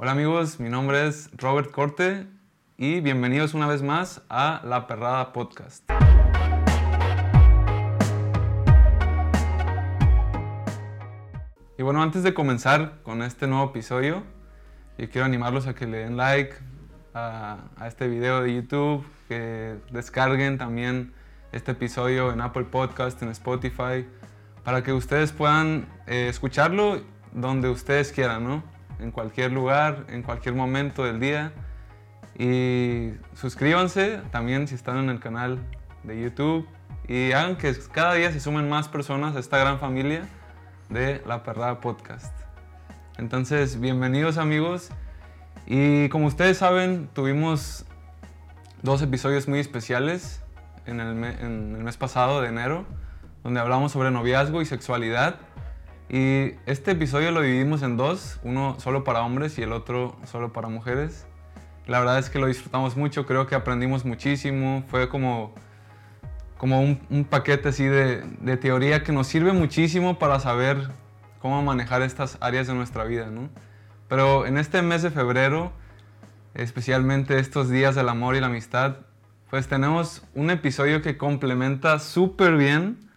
Hola amigos, mi nombre es Robert Corte y bienvenidos una vez más a La Perrada Podcast. Y bueno, antes de comenzar con este nuevo episodio, yo quiero animarlos a que le den like a, este video de YouTube, que descarguen también este episodio en Apple Podcast, en Spotify, para que ustedes puedan eh, escucharlo donde ustedes quieran, ¿no? En cualquier lugar, en cualquier momento del día. Y suscríbanse también si están en el canal de YouTube y hagan que cada día se sumen más personas a esta gran familia de La Perrada Podcast. Entonces, bienvenidos amigos. Y como ustedes saben, tuvimos dos episodios muy especiales en el, en el mes pasado de enero, donde hablamos sobre noviazgo y sexualidad. Y este episodio lo dividimos en dos, uno solo para hombres y el otro solo para mujeres. La verdad es que lo disfrutamos mucho, creo que aprendimos muchísimo, fue como, como un, paquete así de, de, teoría que nos sirve muchísimo para saber cómo manejar estas áreas de nuestra vida, ¿no? Pero en este mes de febrero, especialmente estos días del amor y la amistad, pues tenemos un episodio que complementa súper bien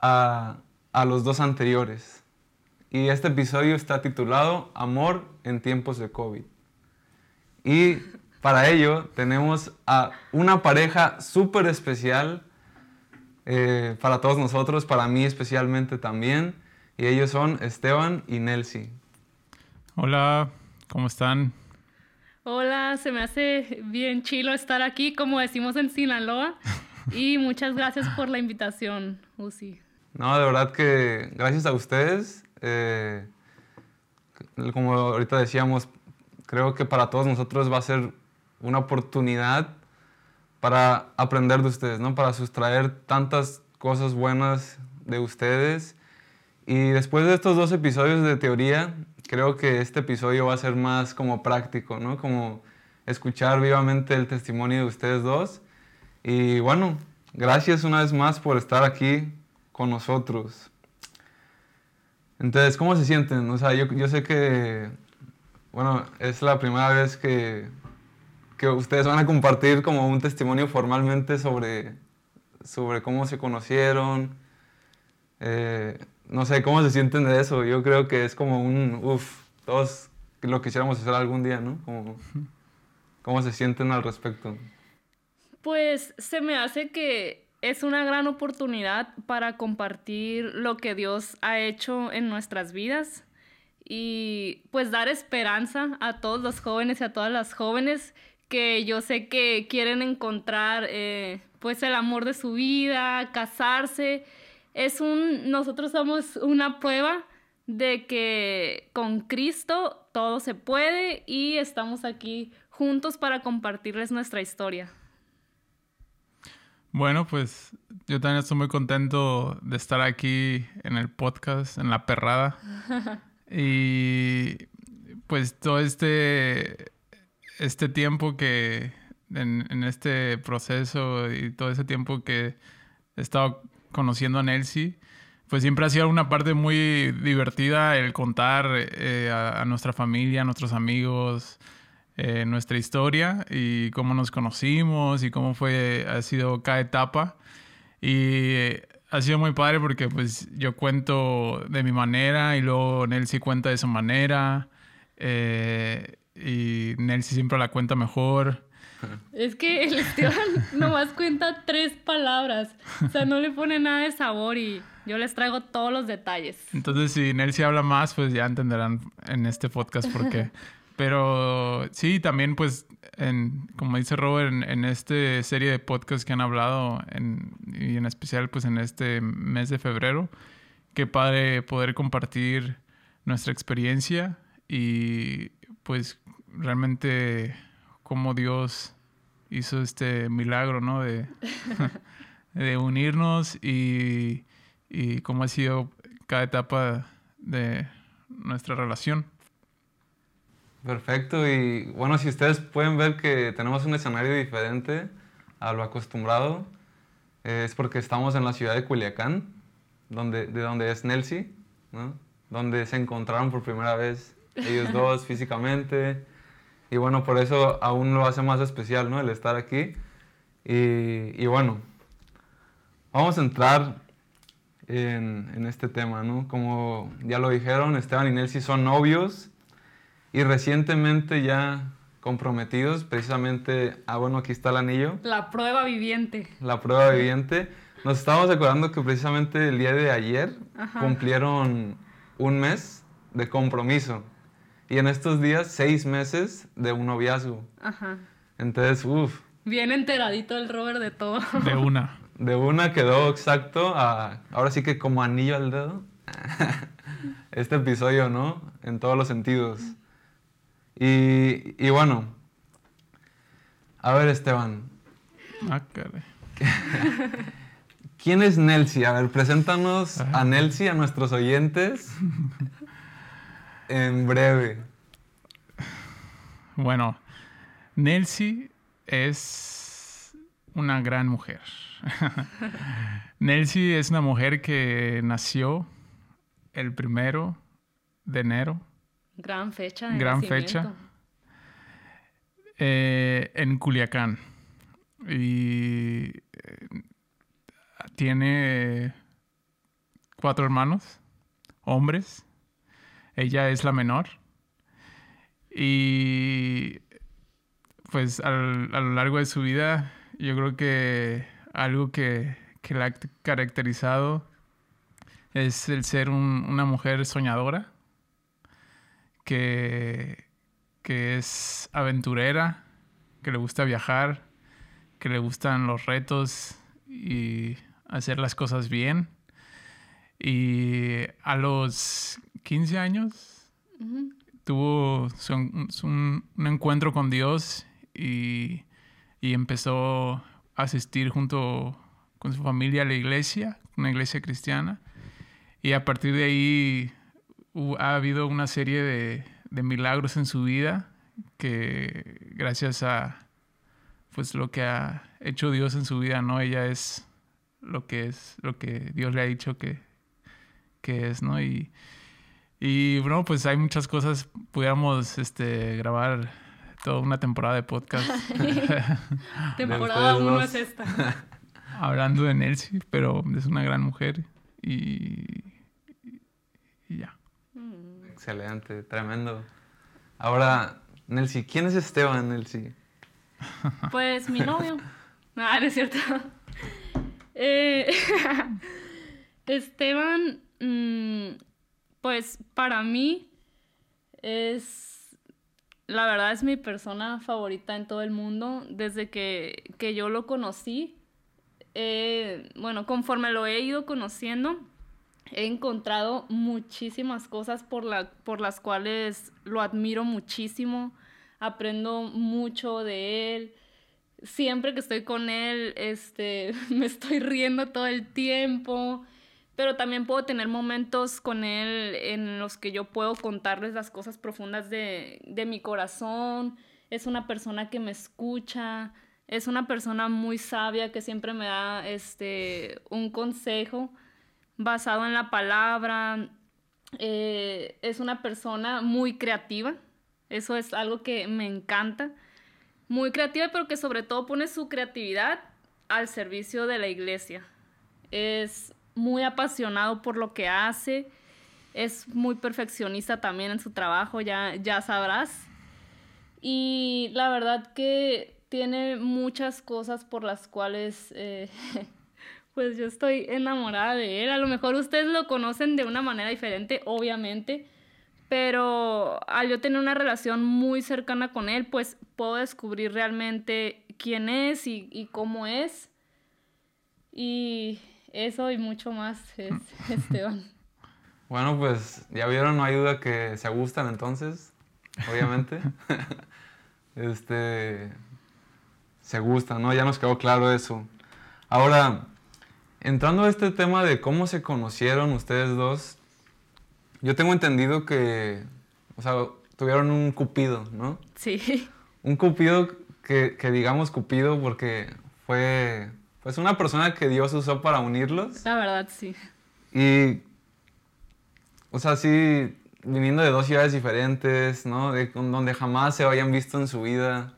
a, a los dos anteriores. Y este episodio está titulado Amor en tiempos de COVID. Y para ello tenemos a una pareja súper especial eh, para todos nosotros, para mí especialmente también. Y ellos son Esteban y Nelsi. Hola, ¿cómo están? Hola, se me hace bien chilo estar aquí, como decimos en Sinaloa. Y muchas gracias por la invitación, Uzi. No, de verdad que gracias a ustedes. Eh, como ahorita decíamos, creo que para todos nosotros va a ser una oportunidad para aprender de ustedes, ¿no? Para sustraer tantas cosas buenas de ustedes. Y después de estos dos episodios de teoría, creo que este episodio va a ser más como práctico, ¿no? Como escuchar vivamente el testimonio de ustedes dos. Y bueno, gracias una vez más por estar aquí con nosotros. Entonces, ¿cómo se sienten? O sea, yo, yo sé que, bueno, es la primera vez que, que ustedes van a compartir como un testimonio formalmente sobre, sobre cómo se conocieron. Eh, no sé, ¿cómo se sienten de eso? Yo creo que es como un, uff, todos lo quisiéramos hacer algún día, ¿no? Como, ¿Cómo se sienten al respecto? Pues se me hace que es una gran oportunidad para compartir lo que Dios ha hecho en nuestras vidas y pues dar esperanza a todos los jóvenes y a todas las jóvenes que yo sé que quieren encontrar eh, pues el amor de su vida, casarse. Es un, nosotros somos una prueba de que con Cristo todo se puede y estamos aquí juntos para compartirles nuestra historia. Bueno, pues yo también estoy muy contento de estar aquí en el podcast, en la perrada. y pues todo este, este tiempo que, en, en, este proceso y todo ese tiempo que he estado conociendo a Nelsie, pues siempre ha sido una parte muy divertida el contar eh, a, a, nuestra familia, a nuestros amigos, eh, nuestra historia y cómo nos conocimos y cómo fue, ha sido cada etapa. Y eh, ha sido muy padre porque pues yo cuento de mi manera y luego Nelsie cuenta de su manera eh, y Nelsie siempre la cuenta mejor. Es que el Esteban nomás cuenta tres palabras, o sea, no le pone nada de sabor y yo les traigo todos los detalles. Entonces, si Nelsie habla más, pues ya entenderán en este podcast por qué. Pero sí, también pues, en, como dice Robert, en, en esta serie de podcasts que han hablado, en, y en especial pues en este mes de febrero, qué padre poder compartir nuestra experiencia y pues realmente cómo Dios hizo este milagro, ¿no? De, de unirnos y, y cómo ha sido cada etapa de nuestra relación. Perfecto, y bueno, si ustedes pueden ver que tenemos un escenario diferente a lo acostumbrado, eh, es porque estamos en la ciudad de Culiacán, donde, de donde es Nelsie, ¿no? donde se encontraron por primera vez ellos dos físicamente. Y bueno, por eso aún lo hace más especial, ¿no? El estar aquí. Y, y bueno, vamos a entrar en, en, este tema, ¿no? Como ya lo dijeron, Esteban y Nelsi son novios y recientemente ya comprometidos, precisamente, ah, bueno, aquí está el anillo. La prueba viviente. La prueba viviente. Nos estábamos acordando que precisamente el día de ayer Ajá. cumplieron un mes de compromiso. Y en estos días, seis meses de un noviazgo. Ajá. Entonces, uff. Bien enteradito el Robert de todo. De una. De una quedó exacto, a, ahora sí que como anillo al dedo. este episodio, ¿no? En todos los sentidos. Y, y bueno, a ver Esteban. Ah, caray. ¿Quién es Nelsi? A ver, preséntanos a Nelsi, a nuestros oyentes, en breve. Bueno, Nelsi es una gran mujer. Nelsi es una mujer que nació el primero de enero. Gran fecha. De gran fecha. Eh, en Culiacán. Y eh, tiene cuatro hermanos, hombres. Ella es la menor. Y pues a lo largo de su vida, yo creo que algo que, que la ha caracterizado es el ser una mujer soñadora, que, que es aventurera, que le gusta viajar, que le gustan los retos y hacer las cosas bien. Y a los 15 años tuvo un, encuentro con Dios y, y, empezó a asistir junto con su familia a la iglesia, una iglesia cristiana. Y a partir de ahí ha habido una serie de, de milagros en su vida que gracias a pues lo que ha hecho Dios en su vida, ¿no? Ella es lo que es, lo que Dios le ha dicho que, que es, ¿no? Y, y bueno, pues hay muchas cosas, pudiéramos este, grabar toda una temporada de podcast. temporada uno es esta. Hablando de Nelsie, pero es una gran mujer y, y ya. Mm. Excelente, tremendo. Ahora, Nelsie, ¿quién es Esteban, Nelsie? Pues mi novio. No, no es cierto. Eh, Esteban, mm, pues para mí es, la verdad es mi persona favorita en todo el mundo. Desde que, que yo lo conocí, bueno, conforme lo he ido conociendo, he encontrado muchísimas cosas por, la, por las cuales lo admiro muchísimo, aprendo mucho de él siempre que estoy con él, este, me estoy riendo todo el tiempo, pero también puedo tener momentos con él en los que yo puedo contarles las cosas profundas de, de mi corazón. Es una persona que me escucha, es una persona muy sabia que siempre me da este, un consejo basado en la palabra. Eh, es una persona muy creativa, eso es algo que me encanta muy creativa, pero que sobre todo pone su creatividad al servicio de la iglesia. Es muy apasionado por lo que hace, es muy perfeccionista también en su trabajo, ya, ya sabrás. Y la verdad que tiene muchas cosas por las cuales eh, pues yo estoy enamorada de él. A lo mejor ustedes lo conocen de una manera diferente, obviamente, pero al yo tener una relación muy cercana con él, pues puedo descubrir realmente quién es y, cómo es. Y eso y mucho más es Esteban. Bueno, pues ya vieron, no hay duda que se gustan entonces, obviamente. este, se gustan, ¿no? Ya nos quedó claro eso. Ahora, entrando a este tema de cómo se conocieron ustedes dos, yo tengo entendido que, o sea, tuvieron un cupido, ¿no? Sí. Un cupido que, que digamos cupido porque fue pues una persona que Dios usó para unirlos. La verdad, sí. Y, o sea, sí, viniendo de dos ciudades diferentes, ¿no? De donde jamás se habían visto en su vida,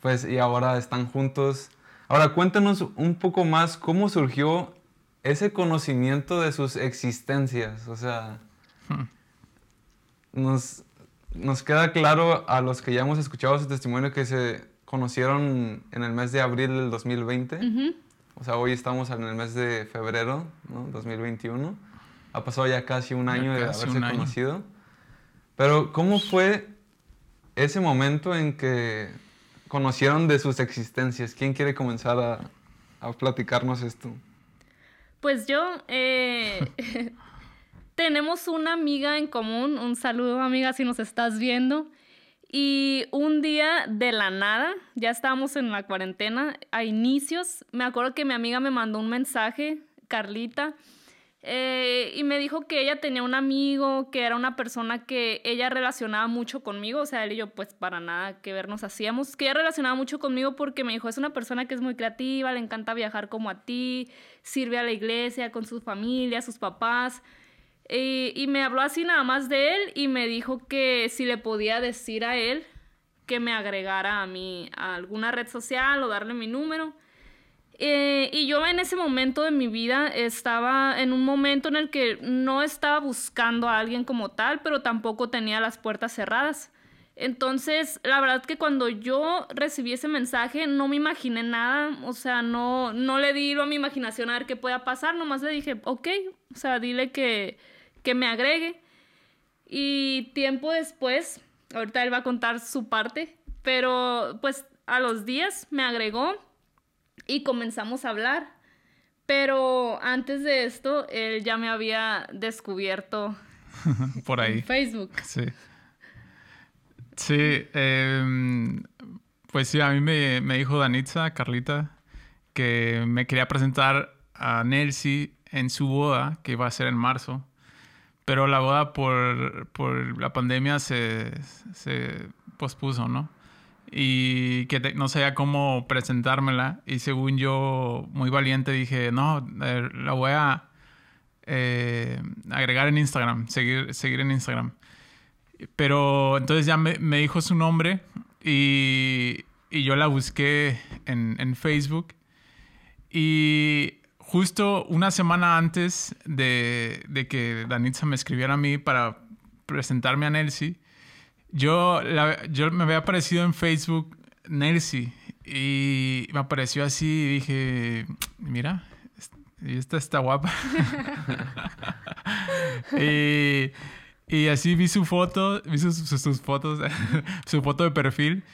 pues, y ahora están juntos. Ahora, cuéntanos un poco más cómo surgió ese conocimiento de sus existencias. O sea, hmm. nos, nos queda claro a los que ya hemos escuchado su testimonio que se conocieron en el mes de abril del 2020. O sea, hoy estamos en el mes de febrero, ¿no? 2021. Ha pasado ya casi un año de haberse conocido. Pero, ¿cómo fue ese momento en que conocieron de sus existencias? ¿Quién quiere comenzar a, a platicarnos esto? Pues yo, eh, tenemos una amiga en común, un saludo amiga si nos estás viendo, y un día de la nada, ya estábamos en la cuarentena, a inicios, me acuerdo que mi amiga me mandó un mensaje, Carlita, eh, y me dijo que ella tenía un amigo, que era una persona que ella relacionaba mucho conmigo, o sea, él y yo pues para nada que ver nos hacíamos, que ella relacionaba mucho conmigo porque me dijo, es una persona que es muy creativa, le encanta viajar como a ti, sirve a la iglesia con su familia, sus papás. Eh, y me habló así nada más de él y me dijo que si le podía decir a él que me agregara a mí a alguna red social o darle mi número. Eh, y yo en ese momento de mi vida estaba en un momento en el que no estaba buscando a alguien como tal, pero tampoco tenía las puertas cerradas. Entonces, la verdad que cuando yo recibí ese mensaje no me imaginé nada, o sea, no, no le di a mi imaginación a ver qué pueda pasar, nomás le dije, ok, o sea, dile que, que me agregue. Y tiempo después, ahorita él va a contar su parte, pero pues a los días me agregó y comenzamos a hablar. Pero antes de esto, él ya me había descubierto por ahí. En Facebook. Sí. Sí, em, pues sí, a mí me, me, dijo Danitza, Carlita, que me quería presentar a Nelsie en su boda, que iba a ser en marzo. Pero la boda por, por la pandemia se, se pospuso, ¿no? Y que no sabía cómo presentármela. Y según yo, muy valiente, dije, no, eh, la voy a eh, agregar en Instagram, seguir, seguir en Instagram. Pero entonces ya me, me dijo su nombre y, y, yo la busqué en, en Facebook. Y justo una semana antes de, de que Danitza me escribiera a mí para presentarme a Nelsie, yo, yo me había aparecido en Facebook Nelsie y me apareció así y dije, mira, esta está guapa. y, y, así vi su foto, vi sus, sus, fotos, su foto de perfil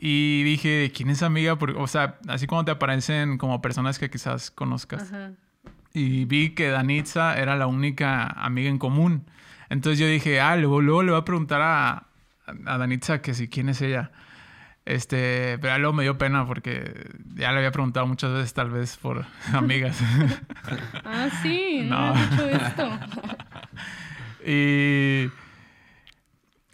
y dije, ¿quién es amiga? Porque, o sea, así como te aparecen como personas que quizás conozcas. Y vi que Danitza era la única amiga en común. Entonces yo dije, ah, luego, luego le voy a preguntar a, a Danitza que si quién es ella. Este, pero luego me dio pena porque ya le había preguntado muchas veces, tal vez por amigas. ah, sí, no, he dicho esto. y,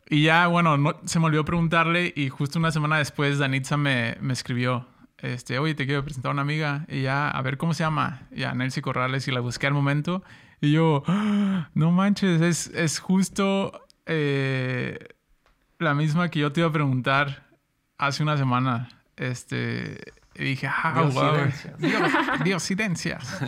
y ya, bueno, no, se me olvidó preguntarle y justo una semana después Danitza me, me escribió. Este, oye, te quiero presentar a una amiga. Y ya, a ver, ¿cómo se llama? Ya, Nelcy Corrales. Y la busqué al momento. Y yo, ¡Ah! no manches, es, es justo eh, la misma que yo te iba a preguntar hace una semana. Este, y dije, ah, wow. Diosidencias.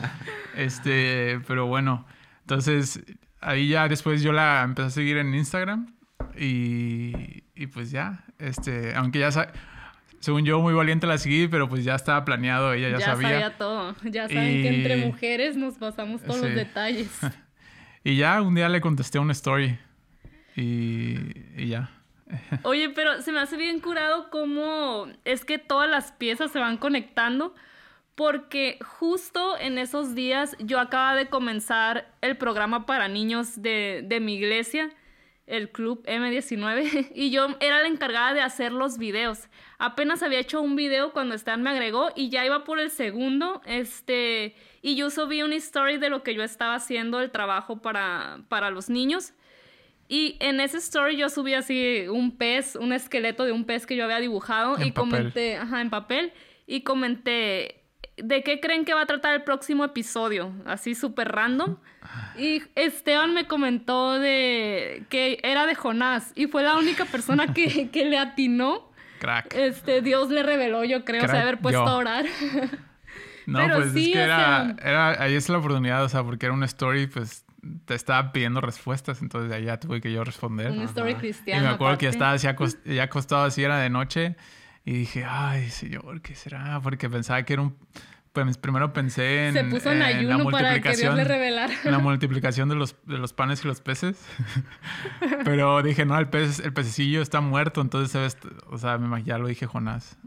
este, pero bueno, entonces ahí ya después yo la empecé a seguir en Instagram y, y pues ya, este, aunque ya según yo muy valiente la seguí, pero pues ya estaba planeado, ella ya, sabía. Ya sabía todo, ya saben que entre mujeres nos pasamos todos los detalles. y ya un día le contesté una story y, y ya. Oye, pero se me hace bien curado cómo es que todas las piezas se van conectando. Porque justo en esos días yo acaba de comenzar el programa para niños de, de mi iglesia, el Club M19, y yo era la encargada de hacer los videos. Apenas había hecho un video cuando Stan me agregó y ya iba por el segundo, este, y yo subí una story de lo que yo estaba haciendo, el trabajo para, para los niños. Y en ese story yo subí así un pez, un esqueleto de un pez que yo había dibujado y comenté, ajá, en papel, y comenté, ¿de qué creen que va a tratar el próximo episodio? Así súper random. Y Esteban me comentó de que era de Jonás y fue la única persona que, que le atinó. Crack. Este, Dios le reveló, yo creo, o sea, Crack, haber puesto yo. a orar. No, Pero pues sí, es que o era, sea- era, ahí es la oportunidad, o sea, porque era una story, pues te estaba pidiendo respuestas, entonces allá tuve que yo responder. Una story Y cristiana. me acuerdo que ya aparte. estaba así acos- ya acostado así, era de noche, y dije, ay, señor, ¿qué será? Porque pensaba que era un... Pues primero pensé en, Se puso en la ayuno para que Dios multiplicación. le revelara. en la multiplicación de los, de los panes y los peces. Pero dije, no, el pez, el pececillo está muerto, entonces, ¿sabes? o sea, ya lo dije Jonás.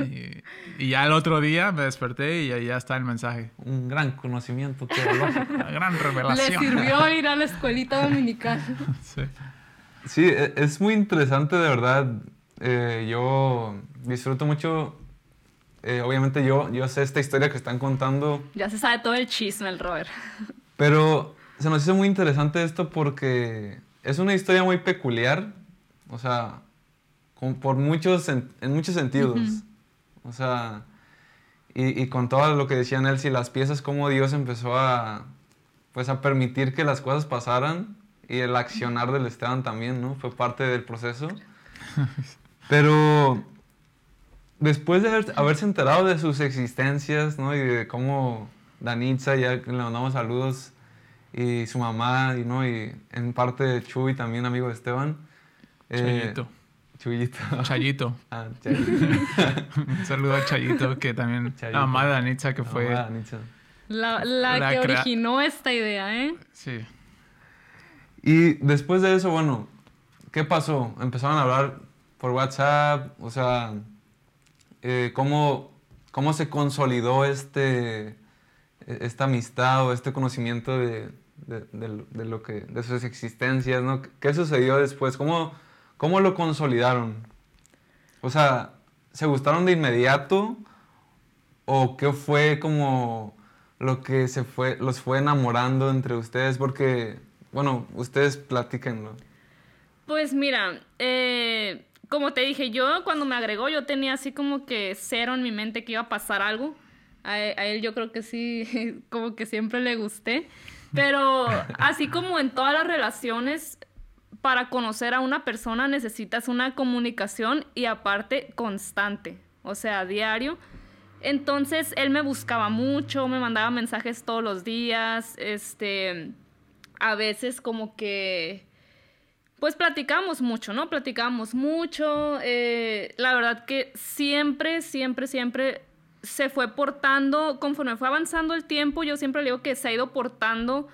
Y, y ya el otro día me desperté y ahí ya está el mensaje. Un gran conocimiento teológico. La gran Le revelación. sirvió ir a la escuelita dominical. Sí. Sí, e- es muy interesante de verdad. Eh, yo disfruto mucho. eh, obviamente yo, yo sé esta historia que están contando, Ya se sabe todo el chisme, el Robert. pero se nos hizo muy interesante esto porque es una historia muy peculiar, o sea, con- por muchos, sen- en muchos sentidos. O sea, y, y con todo lo que decía Nelsie, las piezas, cómo Dios empezó a, pues, a permitir que las cosas pasaran y el accionar del Esteban también, ¿no? Fue parte del proceso. Pero después de haber- haberse enterado de sus existencias, ¿no? Y de cómo Danitza, ya le mandamos saludos, y su mamá, y, ¿no? Y en parte Chuy, también amigo de Esteban. eh, Chayito. Chuyito. Chayito. Ah, Chayito. Un saludo a Chayito, que también... Chayito. De Anitza, que fue... Danitza. La, la La que originó esta idea, ¿eh? Sí. Y después de eso, bueno, ¿qué pasó? Empezaron a hablar por WhatsApp, o sea, eh, ¿cómo, ¿cómo se consolidó este, e- esta amistad o este conocimiento de, de, de- de lo que, de sus existencias, ¿no? ¿Qué sucedió después? ¿Cómo, ¿Cómo lo consolidaron? O sea, ¿se gustaron de inmediato? ¿O qué fue como lo que se fue, los fue enamorando entre ustedes? Porque, bueno, ustedes platíquenlo. Pues mira, eh, como te dije, yo cuando me agregó yo tenía así como que cero en mi mente que iba a pasar algo. A, a él yo creo que sí, como que siempre le gusté. Pero así como en todas las relaciones, para conocer a una persona necesitas una comunicación y aparte constante, o sea, diario. Entonces él me buscaba mucho, me mandaba mensajes todos los días, este, a veces como que pues platicamos mucho, ¿no? Platicamos mucho. eh, la verdad que siempre, siempre, siempre se fue portando, conforme fue avanzando el tiempo, yo siempre le digo que se ha ido portando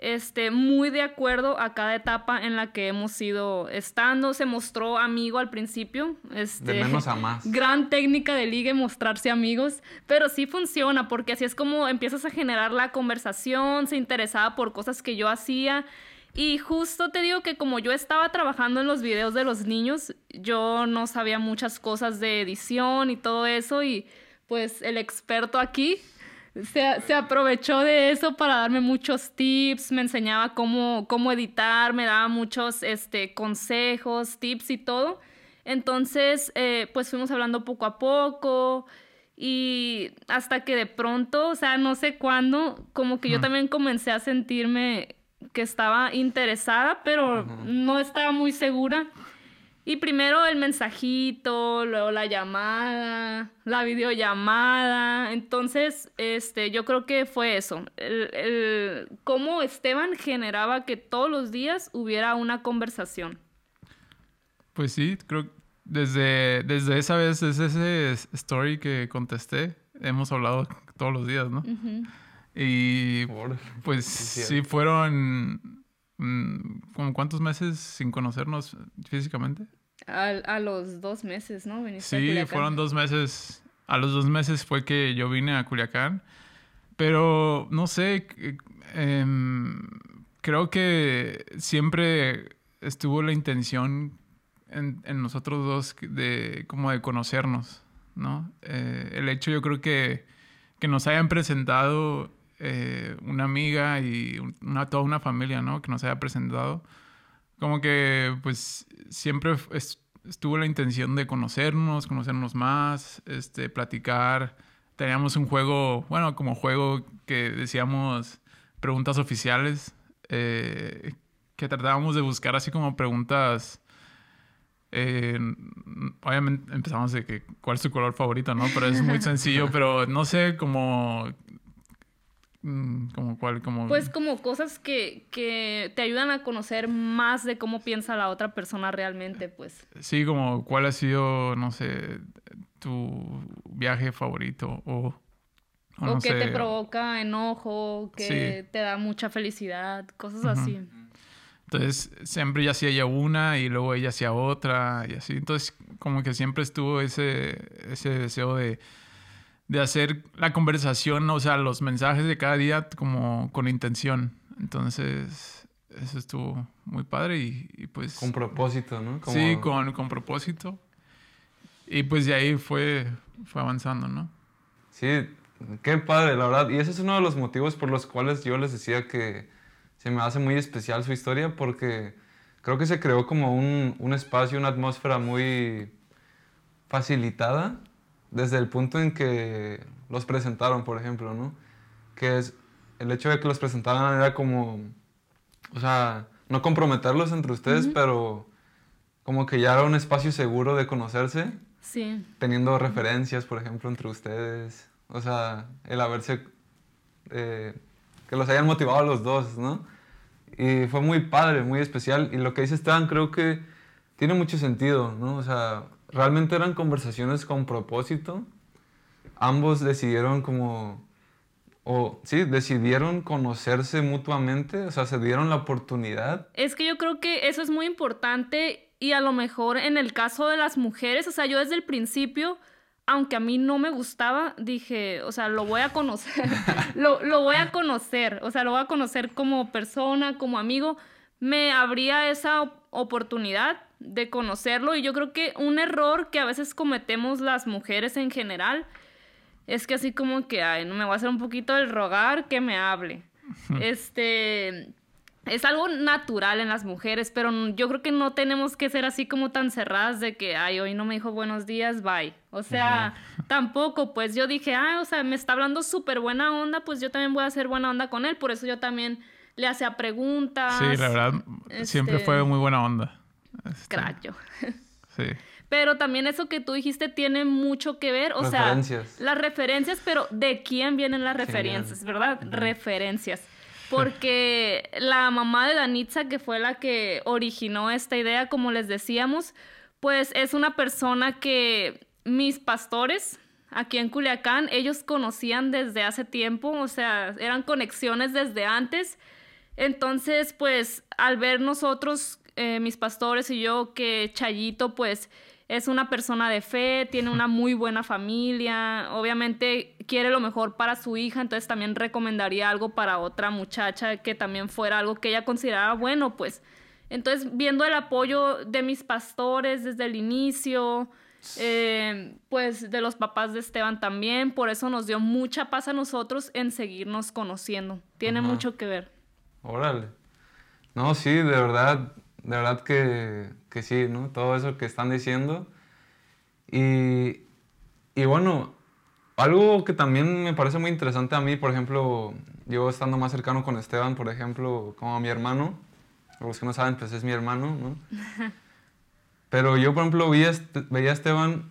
este, muy de acuerdo a cada etapa en la que hemos ido estando. Se mostró amigo al principio. Este, De menos a más. Gran técnica de ligue mostrarse amigos, pero sí funciona porque así es como empiezas a generar la conversación, se interesaba por cosas que yo hacía y justo te digo que como yo estaba trabajando en los videos de los niños, yo no sabía muchas cosas de edición y todo eso y pues el experto aquí se, se aprovechó de eso para darme muchos tips, me enseñaba cómo, cómo editar, me daba muchos este, consejos, tips y todo. Entonces, eh, pues fuimos hablando poco a poco y hasta que de pronto, o sea, no sé cuándo, como que yo también comencé a sentirme que estaba interesada, pero no estaba muy segura. Y primero el mensajito, luego la llamada, la videollamada. Entonces, este, yo creo que fue eso. El, el- cómo Esteban generaba que todos los días hubiera una conversación. Pues sí, creo que desde, desde esa vez, desde ese story que contesté, hemos hablado todos los días, ¿no? Y pues Sí, sí, fueron como cuántos meses sin conocernos físicamente. A, a los dos meses, ¿no? Viniste Sí, fueron dos meses. A los dos meses fue que yo vine a Culiacán. Pero no sé, em, creo que siempre estuvo la intención en, en nosotros dos de como de conocernos, ¿no? Eh, el hecho yo creo que, que nos hayan presentado eh, una amiga y una, toda una familia, ¿no? Que nos haya presentado como que pues siempre estuvo la intención de conocernos, conocernos más, este, platicar, teníamos un juego, bueno, como juego que decíamos preguntas oficiales, eh, que tratábamos de buscar así como preguntas. eh, obviamente empezamos de que cuál es tu color favorito, ¿no? Pero es muy sencillo, pero no sé como como cuál como Pues como cosas que, que te ayudan a conocer más de cómo piensa la otra persona realmente, pues. sí como cuál ha sido no sé tu viaje favorito o o O, no que sé, te provoca enojo, que Sí. te da mucha felicidad, cosas así. Entonces, siempre yo hacía ella una y luego ella hacía otra y así. Entonces, como que siempre estuvo ese, ese deseo de, de hacer la conversación, o sea, los mensajes de cada día como con intención. Entonces, eso estuvo muy padre y, y pues... Con propósito, ¿no? Como- Sí, con, con propósito. Y pues de ahí fue, fue avanzando, ¿no? Sí, qué padre, la verdad. Y ese es uno de los motivos por los cuales yo les decía que se me hace muy especial su historia, porque creo que se creó como un, un espacio, una atmósfera muy facilitada desde el punto en que los presentaron, por ejemplo, ¿no? Que es el hecho de que los presentaran era como, o sea, no comprometerlos entre ustedes, pero como que ya era un espacio seguro de conocerse Sí. teniendo referencias, por ejemplo, entre ustedes. O sea, el haberse... eh, que los hayan motivado a los dos, ¿no? Y fue muy padre, muy especial. Y lo que dice Esteban creo que tiene mucho sentido, ¿no? O sea, realmente eran conversaciones con propósito. Ambos decidieron como... O sí, decidieron conocerse mutuamente, o sea, se dieron la oportunidad. Es que yo creo que eso es muy importante y a lo mejor en el caso de las mujeres, o sea, yo desde el principio, aunque a mí no me gustaba, dije, o sea, lo voy a conocer, lo, lo voy a conocer, o sea, lo voy a conocer como persona, como amigo, me abría esa oportunidad de conocerlo y yo creo que un error que a veces cometemos las mujeres en general es que así como que, ay, no me voy a hacer un poquito el rogar que me hable. Este, es algo natural en las mujeres, pero yo creo que no tenemos que ser así como tan cerradas de que, ay, hoy no me dijo buenos días, bye. O sea, tampoco, pues yo dije, ah, o sea, me está hablando súper buena onda, pues yo también voy a hacer buena onda con él, por eso yo también le hacía preguntas. Sí, la verdad, siempre este- fue muy buena onda. Este, Crack yo. Sí. Pero también eso que tú dijiste tiene mucho que ver, o Referencias. sea, las referencias, pero ¿de quién vienen las ¿Quién referencias, verdad? Referencias. Porque la mamá de Danitza, que fue la que originó esta idea, como les decíamos, pues es una persona que mis pastores aquí en Culiacán, ellos conocían desde hace tiempo, o sea, eran conexiones desde antes. Entonces, pues al ver nosotros, eh, mis pastores y yo, que Chayito, pues es una persona de fe, tiene una muy buena familia, obviamente quiere lo mejor para su hija, entonces también recomendaría algo para otra muchacha que también fuera algo que ella consideraba bueno, pues. Entonces, viendo el apoyo de mis pastores desde el inicio, eh, pues de los papás de Esteban también, por eso nos dio mucha paz a nosotros en seguirnos conociendo. Tiene Ajá. mucho que ver. Órale. No, sí, de verdad, de verdad que, que sí, ¿no? Todo eso que están diciendo. Y, y bueno, algo que también me parece muy interesante a mí, por ejemplo, yo estando más cercano con Esteban, por ejemplo, como a mi hermano, los que no saben, pues es mi hermano, ¿no? Pero yo, por ejemplo, Este- veía a Esteban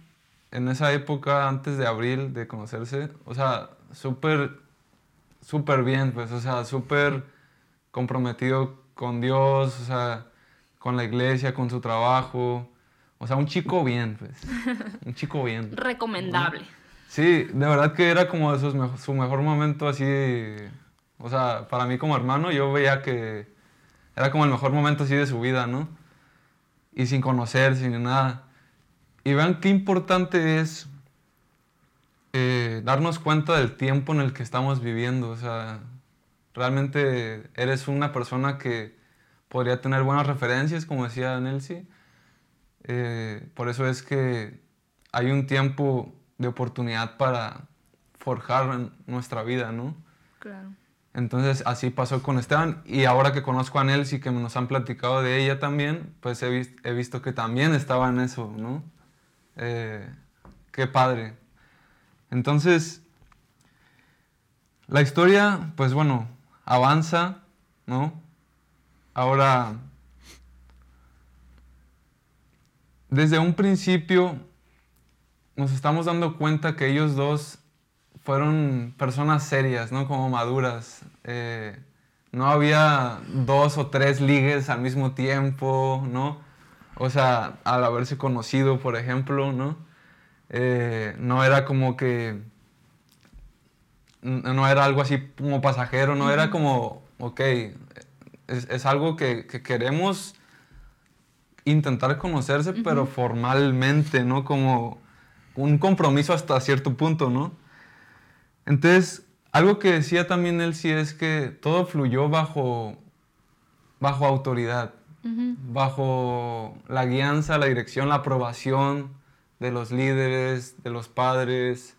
en esa época, antes de abril, de conocerse, o sea, súper, súper bien, pues, o sea, súper comprometido con Dios, o sea, con la iglesia, con su trabajo. O sea, un chico bien, pues. Un chico bien. Recomendable. Sí, de verdad que era como de sus mejo- su mejor momento así. O sea, para mí como hermano, yo veía que era como el mejor momento así de su vida, ¿no? Y sin conocer, sin nada. Y vean qué importante es eh, darnos cuenta del tiempo en el que estamos viviendo. O sea, realmente eres una persona que podría tener buenas referencias, como decía Nelsie. Eh, por eso es que hay un tiempo de oportunidad para forjar nuestra vida, ¿no? Claro. Entonces así pasó con Esteban y ahora que conozco a Nelsie, que nos han platicado de ella también, pues he visto que también estaba en eso, ¿no? Eh, qué padre. Entonces, La historia, pues bueno, avanza, ¿no? Ahora, desde un principio nos estamos dando cuenta que ellos dos fueron personas serias, ¿no? Como maduras. Eh, no había dos o tres ligues al mismo tiempo, ¿no? O sea, al haberse conocido, por ejemplo, ¿no? Eh, no era como que... No era algo así como pasajero, no era como, ok, es, algo que, que, queremos intentar conocerse, pero formalmente, ¿no? Como un compromiso hasta cierto punto, ¿no? Entonces, algo que decía también él sí es que todo fluyó bajo, bajo autoridad, bajo la guianza, la dirección, la aprobación de los líderes, de los padres.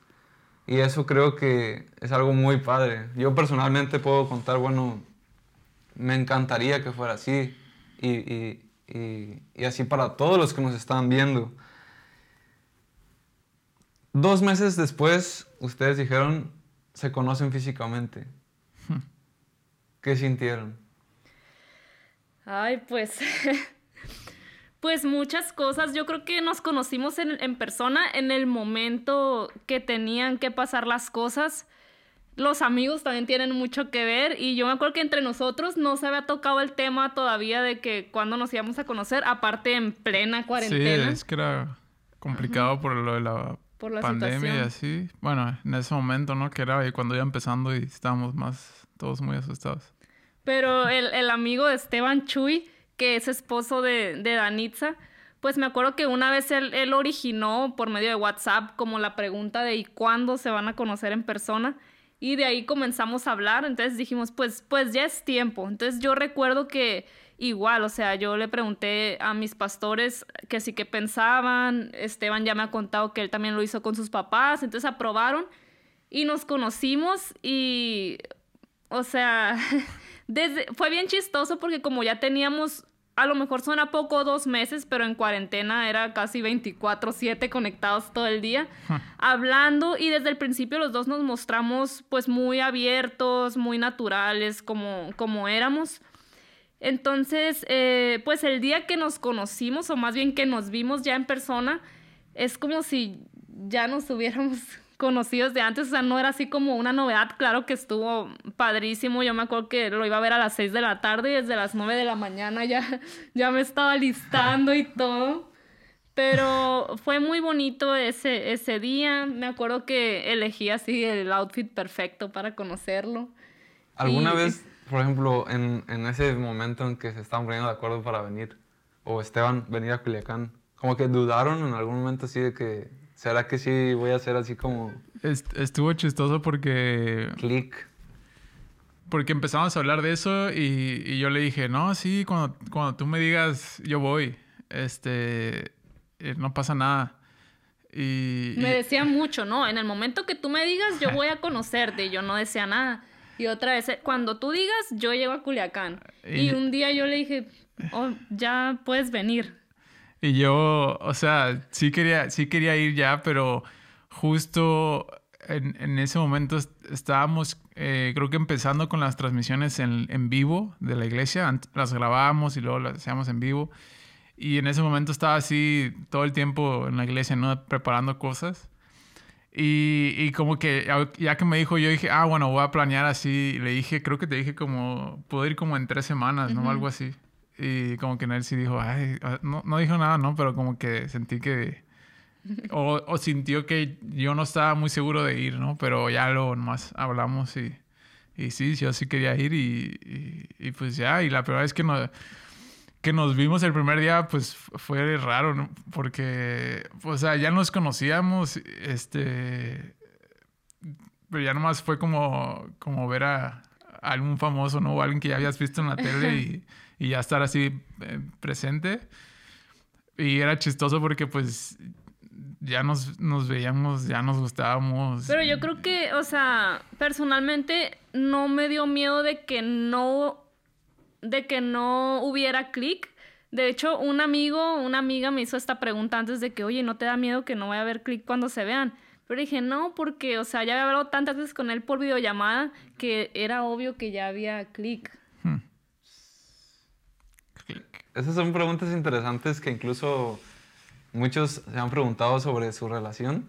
Y eso creo que es algo muy padre. Yo personalmente puedo contar, bueno, me encantaría que fuera así. Y, y así para todos los que nos están viendo. Dos meses después, ustedes dijeron, se conocen físicamente. ¿Qué sintieron? Ay, pues, pues muchas cosas. Yo creo que nos conocimos en, persona en el momento que tenían que pasar las cosas. Los amigos también tienen mucho que ver y yo me acuerdo que entre nosotros no se había tocado el tema todavía de que cuando nos íbamos a conocer, aparte en plena cuarentena. Sí, es que era complicado por lo de la por la pandemia y así. Bueno, en ese momento, ¿no? Que era cuando iba empezando y estábamos más todos muy asustados. Pero el, amigo de Esteban Chuy, que es esposo de, de Danitza, pues me acuerdo que una vez él, él, originó por medio de WhatsApp como la pregunta de ¿y cuándo se van a conocer en persona? Y de ahí comenzamos a hablar, entonces dijimos, pues, pues ya es tiempo. Entonces yo recuerdo que igual, o sea, yo le pregunté a mis pastores que sí que pensaban, Esteban ya me ha contado que él también lo hizo con sus papás, entonces aprobaron y nos conocimos y, o sea, desde, fue bien chistoso porque como ya teníamos, a lo mejor suena poco dos meses, pero en cuarentena era casi 24/7 conectados todo el día, hablando y desde el principio los dos nos mostramos pues muy abiertos, muy naturales como, como éramos. Entonces, eh, pues el día que nos conocimos, o más bien que nos vimos ya en persona, es como si ya nos hubiéramos conocidos de antes, o sea, no era así como una novedad, claro que estuvo padrísimo, yo me acuerdo que lo iba a ver a las 6 de la tarde y desde las 9 de la mañana ya, ya me estaba listando y todo, pero fue muy bonito ese, ese día, me acuerdo que elegí así el outfit perfecto para conocerlo. ¿Alguna vez por ejemplo, en, en, ese momento en que se estaban poniendo de acuerdo para venir, o Esteban venir a Culiacán, como que dudaron en algún momento así de que, ¿será que sí voy a hacer así como... estuvo chistoso porque... Click. Porque empezamos a hablar de eso y, y, yo le dije, no, sí, cuando, cuando tú me digas, yo voy, este, eh, no pasa nada. Y, me decía mucho, ¿no? En el momento que tú me digas, yo voy a conocerte. Y yo no decía nada. Y otra vez, eh, cuando tú digas, yo llego a Culiacán. Y, un día yo le dije, oh, ya puedes venir. Y yo, o sea, sí quería, sí quería ir ya, pero justo en, en ese momento estábamos, eh, creo que empezando con las transmisiones en, en, vivo de la iglesia. Las grabábamos y luego las hacíamos en vivo. Y en ese momento estaba así todo el tiempo en la iglesia, ¿no? Preparando cosas. Y, y, como que ya que me dijo, yo dije, ah, bueno, voy a planear así. le dije, creo que te dije como, puedo ir como en tres semanas, ¿no? Algo así. Y como que sí dijo, ay, ah, no, no dijo nada, ¿no? Pero como que sentí que... O, o, sintió que yo no estaba muy seguro de ir, ¿no? Pero ya lo más hablamos y, y sí, yo sí quería ir y, y, y pues ya. Y la primera vez que no que nos vimos el primer día, pues fue raro, ¿no? Porque, o sea, ya nos conocíamos, este, pero ya nomás fue como, como ver a, algún famoso, ¿no? O alguien que ya habías visto en la tele y, y ya estar así eh, presente. Y era chistoso porque, pues, ya nos, nos veíamos, ya nos gustábamos. Pero yo creo que, o sea, personalmente no me dio miedo de que no de que no hubiera clic. De hecho, un amigo, una amiga me hizo esta pregunta antes de que, oye, ¿no te da miedo que no vaya a haber clic cuando se vean? Pero dije, no, porque, o sea, ya había hablado tantas veces con él por videollamada que era obvio que ya había clic. Hmm. Esas son preguntas interesantes que incluso muchos se han preguntado sobre su relación.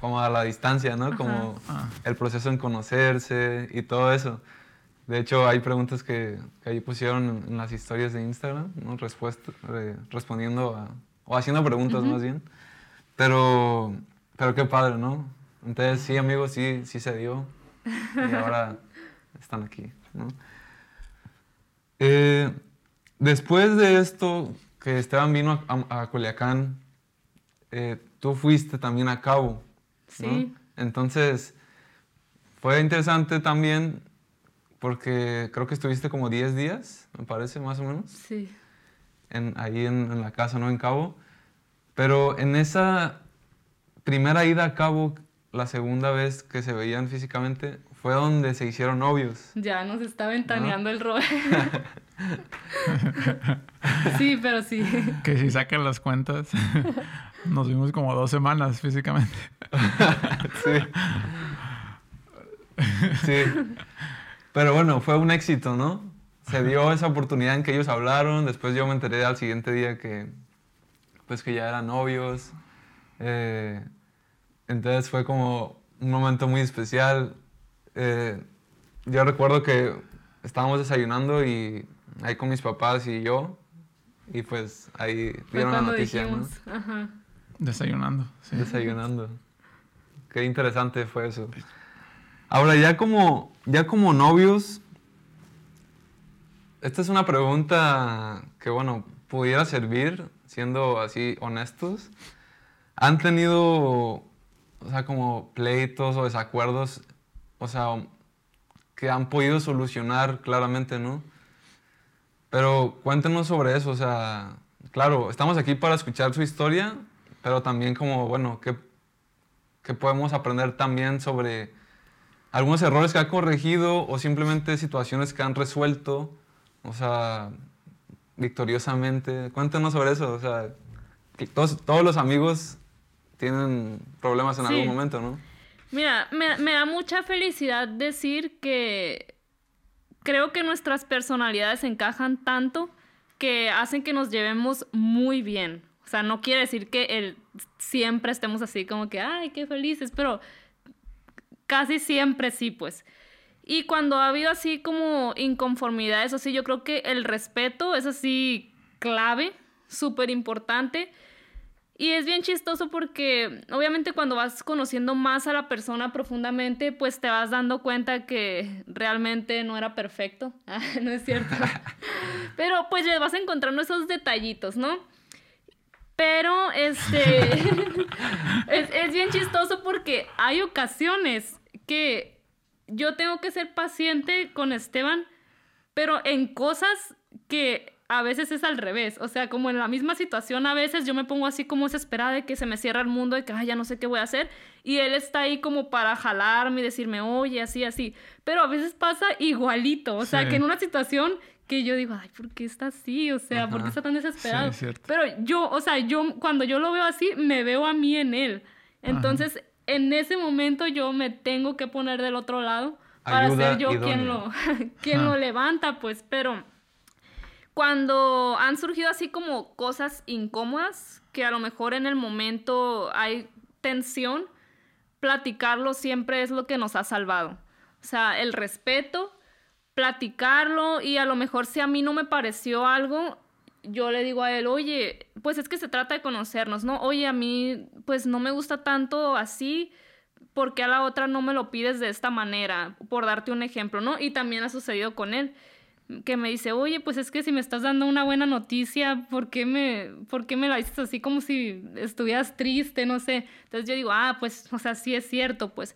Como a la distancia, ¿no? Como ah. el proceso en conocerse y todo eso. De hecho, hay preguntas que, que ahí pusieron en, las historias de Instagram, ¿no? respondiendo a, o haciendo preguntas más bien. Pero, pero qué padre, ¿no? Entonces, sí, amigos, sí, sí se dio. Y ahora están aquí, ¿no? Eh, después de esto, que Esteban vino a, a Culiacán, eh, tú fuiste también a Cabo. Sí. Entonces, fue interesante también porque creo que estuviste como 10 días, me parece, más o menos. Sí. En, ahí en, en, la casa, ¿no? En Cabo. Pero en esa primera ida a Cabo, la segunda vez que se veían físicamente, fue donde se hicieron novios. Ya nos está ventaneando el rol. sí, pero sí. Que si sacan las cuentas, nos vimos como dos semanas físicamente. sí. Sí. Pero bueno, fue un éxito, ¿no? Se dio esa oportunidad en que ellos hablaron, después yo me enteré al siguiente día que, pues que ya eran novios. Eh, entonces fue como un momento muy especial. Eh, yo recuerdo que estábamos desayunando y ahí con mis papás y yo, y pues ahí dieron la noticia, ¿no? Ajá. Desayunando. Sí. Desayunando. Qué interesante fue eso. Ahora, ya como, ya como novios, esta es una pregunta que, bueno, pudiera servir, siendo así honestos. ¿Han tenido, o sea, como pleitos o desacuerdos, o sea, que han podido solucionar claramente, ¿no? Pero cuéntenos sobre eso, o sea, claro, estamos aquí para escuchar su historia, pero también como, bueno, ¿qué, qué podemos aprender también sobre algunos errores que ha corregido o simplemente situaciones que han resuelto, o sea, victoriosamente. Cuéntanos sobre eso, o sea, todos, todos los amigos tienen problemas en algún momento, ¿no? Mira, me, me da mucha felicidad decir que creo que nuestras personalidades encajan tanto que hacen que nos llevemos muy bien. O sea, no quiere decir que el, siempre estemos así como que, ay, qué felices, pero casi siempre sí, pues. Y cuando ha habido así como inconformidades, así yo creo que el respeto es así clave, súper importante. Y es bien chistoso porque obviamente cuando vas conociendo más a la persona profundamente, pues te vas dando cuenta que realmente no era perfecto. Ah, no es cierto. Pero pues le vas encontrando esos detallitos, ¿no? Pero este es, es bien chistoso porque hay ocasiones que yo tengo que ser paciente con Esteban, pero en cosas que a veces es al revés. O sea, como en la misma situación, a veces yo me pongo así como desesperada de que se me cierra el mundo, de que ya no sé qué voy a hacer. Y él está ahí como para jalarme y decirme, oye, así, así. Pero a veces pasa igualito. O sea, que en una situación que yo digo, ay, ¿por qué está así? O sea, ¿por qué está tan desesperado? Pero yo, o sea, yo cuando yo lo veo así, me veo a mí en él. Entonces, en ese momento yo me tengo que poner del otro lado para ser yo quien lo, quien lo levanta, pues, pero cuando han surgido así como cosas incómodas, que a lo mejor en el momento hay tensión, platicarlo siempre es lo que nos ha salvado. O sea, el respeto, platicarlo y a lo mejor si a mí no me pareció algo, yo le digo a él, oye, pues es que se trata de conocernos, ¿no? Oye, a mí pues no me gusta tanto así, porque a la otra no me lo pides de esta manera? Por darte un ejemplo, ¿no? Y también ha sucedido con él, que me dice, oye, pues es que si me estás dando una buena noticia, ¿por qué me, por qué me la dices así como si estuvieras triste? No sé. Entonces yo digo, ah, pues, o sea, sí es cierto, pues.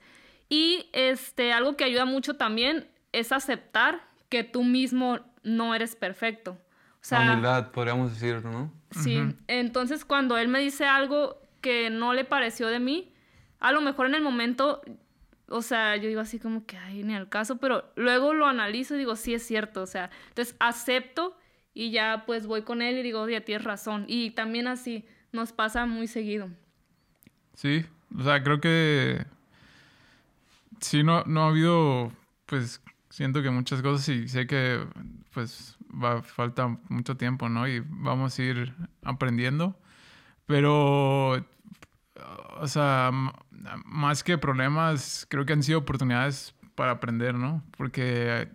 Y este, algo que ayuda mucho también es aceptar que tú mismo no eres perfecto. O sea, humildad, podríamos decir, ¿no? Sí, entonces cuando él me dice algo que no le pareció de mí, a lo mejor en el momento, o sea, yo digo así como que, ay, ni al caso, pero luego lo analizo y digo, sí es cierto, o sea, entonces acepto y ya pues voy con él y digo, oye, tienes razón. Y también así nos pasa muy seguido. Sí, O sea, creo que sí, no, no ha habido, pues siento que muchas cosas y sé que pues va, falta mucho tiempo, ¿no? Y vamos a ir aprendiendo. Pero, o sea, más que problemas, creo que han sido oportunidades para aprender, ¿no? Porque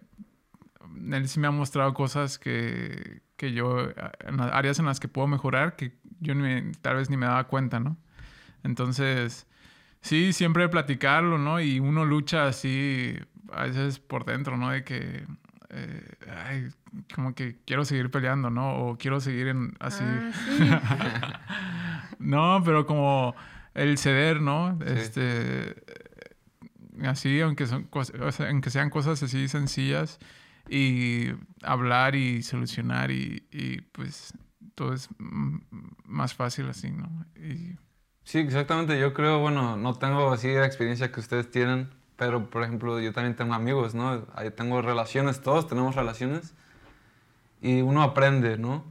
él sí me ha mostrado cosas que, que yo, en las áreas en las que puedo mejorar, que yo tal vez ni me daba cuenta, ¿no? Entonces, sí, siempre platicarlo, ¿no? Y uno lucha así, a veces por dentro, ¿no? De que, eh, ay, como que quiero seguir peleando, ¿no? O quiero seguir en, así. Ah, no, pero como el ceder, ¿no? Este, así, aunque, son aunque sean cosas así sencillas y hablar y solucionar y, y pues todo es más fácil así, ¿no? Y... Sí, exactamente. Yo creo, bueno, no tengo así la experiencia que ustedes tienen, pero por ejemplo, yo también tengo amigos, ¿no? Ahí tengo relaciones, todos tenemos relaciones y uno aprende, ¿no?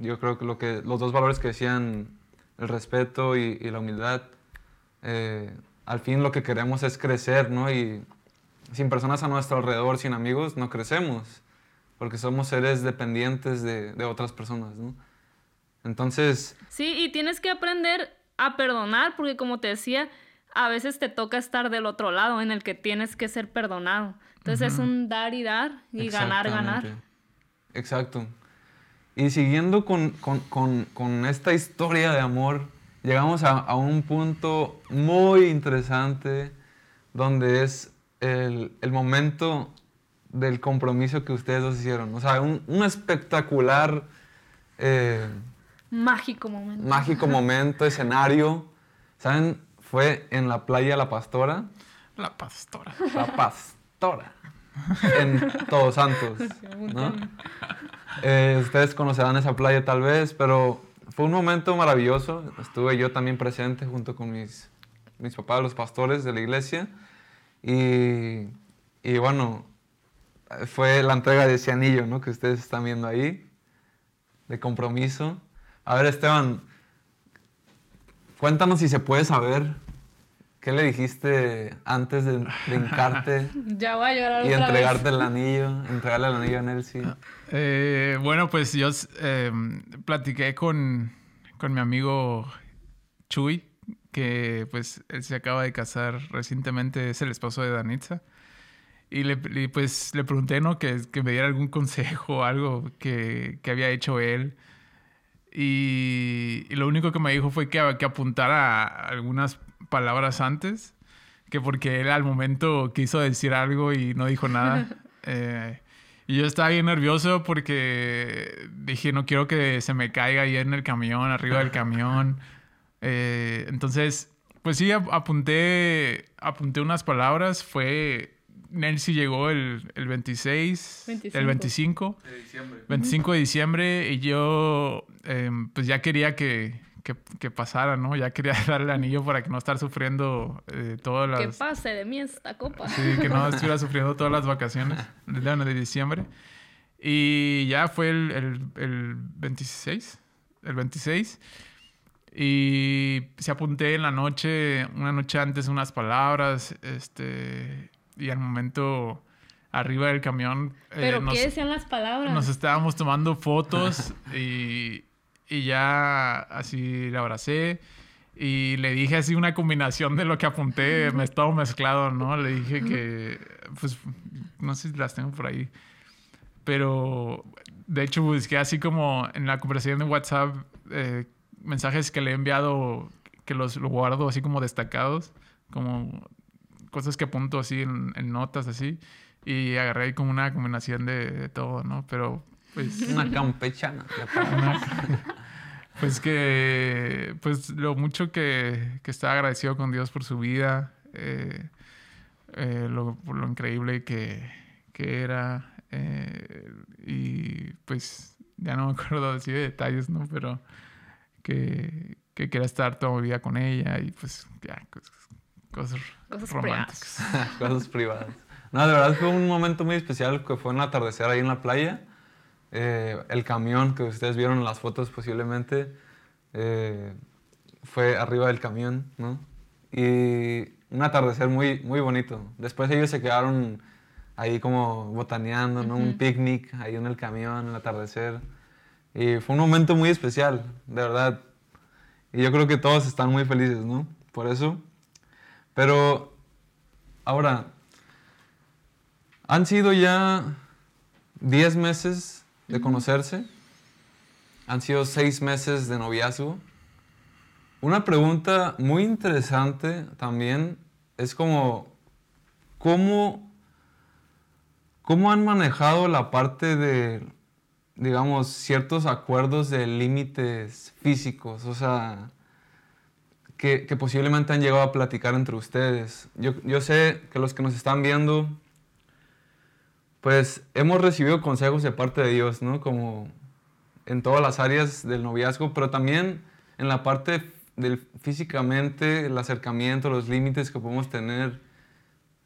yo creo que, lo que los dos valores que decían, el respeto y, la humildad, eh, al fin lo que queremos es crecer, ¿no? Y sin personas a nuestro alrededor, sin amigos, no crecemos, porque somos seres dependientes de, de otras personas, ¿no? Entonces... Sí, y tienes que aprender a perdonar, porque como te decía, a veces te toca estar del otro lado, en el que tienes que ser perdonado. Entonces es un dar y dar y ganar, ganar. Exacto. Y siguiendo con, con, con, con, esta historia de amor, llegamos a, a un punto muy interesante donde es el, el, momento del compromiso que ustedes dos hicieron. O sea, un, un espectacular... Eh, mágico momento. Mágico momento, escenario. ¿Saben? Fue en la playa La Pastora. La Pastora. La Pastora. En Todos Santos. ¿no? Eh, ustedes conocerán esa playa tal vez, pero fue un momento maravilloso. Estuve yo también presente junto con mis, mis papás, los pastores de la iglesia. Y, y bueno, fue la entrega de ese anillo, ¿no? Que ustedes están viendo ahí, de compromiso. A ver, Esteban, cuéntanos si se puede saber qué le dijiste antes de, brincarte ya voy a llorar y entregarte el anillo, entregarle el anillo a Nelsie. Eh, bueno, pues yo eh, platiqué con, con mi amigo Chuy, que pues él se acaba de casar recientemente, es el esposo de Danitza. Y, le, pues le pregunté, ¿no? Que, que, me diera algún consejo, algo que, que había hecho él. Y, y, lo único que me dijo fue que, que apuntara algunas palabras antes, que porque él al momento quiso decir algo y no dijo nada. eh, y yo estaba bien nervioso porque dije, no quiero que se me caiga ahí en el camión, arriba del camión. Eh, entonces, pues sí, apunté, apunté unas palabras. Fue. Nelsie llegó el, el 26, el 25 de diciembre. 25 de diciembre y yo em, pues ya quería que, que, pasara, ¿no? Ya quería darle el anillo para que no estar sufriendo eh, todas las... Que pase de mí esta copa. Sí, que no estuviera sufriendo todas las vacaciones de diciembre. Y ya fue el, el, el 26, el 26. Y se apunté en la noche, una noche antes, unas palabras, este, y al momento arriba del camión. Eh, ¿Pero qué decían las palabras? Nos estábamos tomando fotos y, y ya así la abracé. Y le dije así una combinación de lo que apunté, me estaba mezclado, ¿no? Le dije que, pues, no sé si las tengo por ahí. Pero, de hecho, busqué así como en la conversación de WhatsApp, eh, mensajes que le he enviado que los lo guardo así como destacados, como cosas que apunto así en, notas así. Y agarré ahí como una combinación de, todo, ¿no? Pero pues... Una campechana. pues que... Pues lo mucho que, que está agradecido con Dios por su vida. Eh, eh, lo, por lo increíble que, que era. Eh, y pues ya no me acuerdo así de detalles, ¿no? Pero que, que quiera estar toda mi vida con ella y pues ya, cosas, cosas, románticas. cosas privadas. No, de verdad fue un momento muy especial que fue un atardecer ahí en la playa. Eh, el camión que ustedes vieron en las fotos posiblemente. Eh, fue arriba del camión, ¿no? Y un atardecer muy, muy bonito. Después ellos se quedaron ahí como botaneando, ¿no? Un picnic ahí en el camión, el atardecer. Y fue un momento muy especial, de verdad. Y yo creo que todos están muy felices, ¿no? Por eso. Pero ahora, han sido ya 10 meses de conocerse. Han sido 6 meses de noviazgo. Una pregunta muy interesante también es como, ¿cómo, cómo han manejado la parte de, digamos, ciertos acuerdos de límites físicos? O sea, que, que, posiblemente han llegado a platicar entre ustedes. Yo, yo sé que los que nos están viendo, pues hemos recibido consejos de parte de Dios, ¿no? Como en todas las áreas del noviazgo, pero también en la parte del físicamente, el acercamiento, los límites que podemos tener.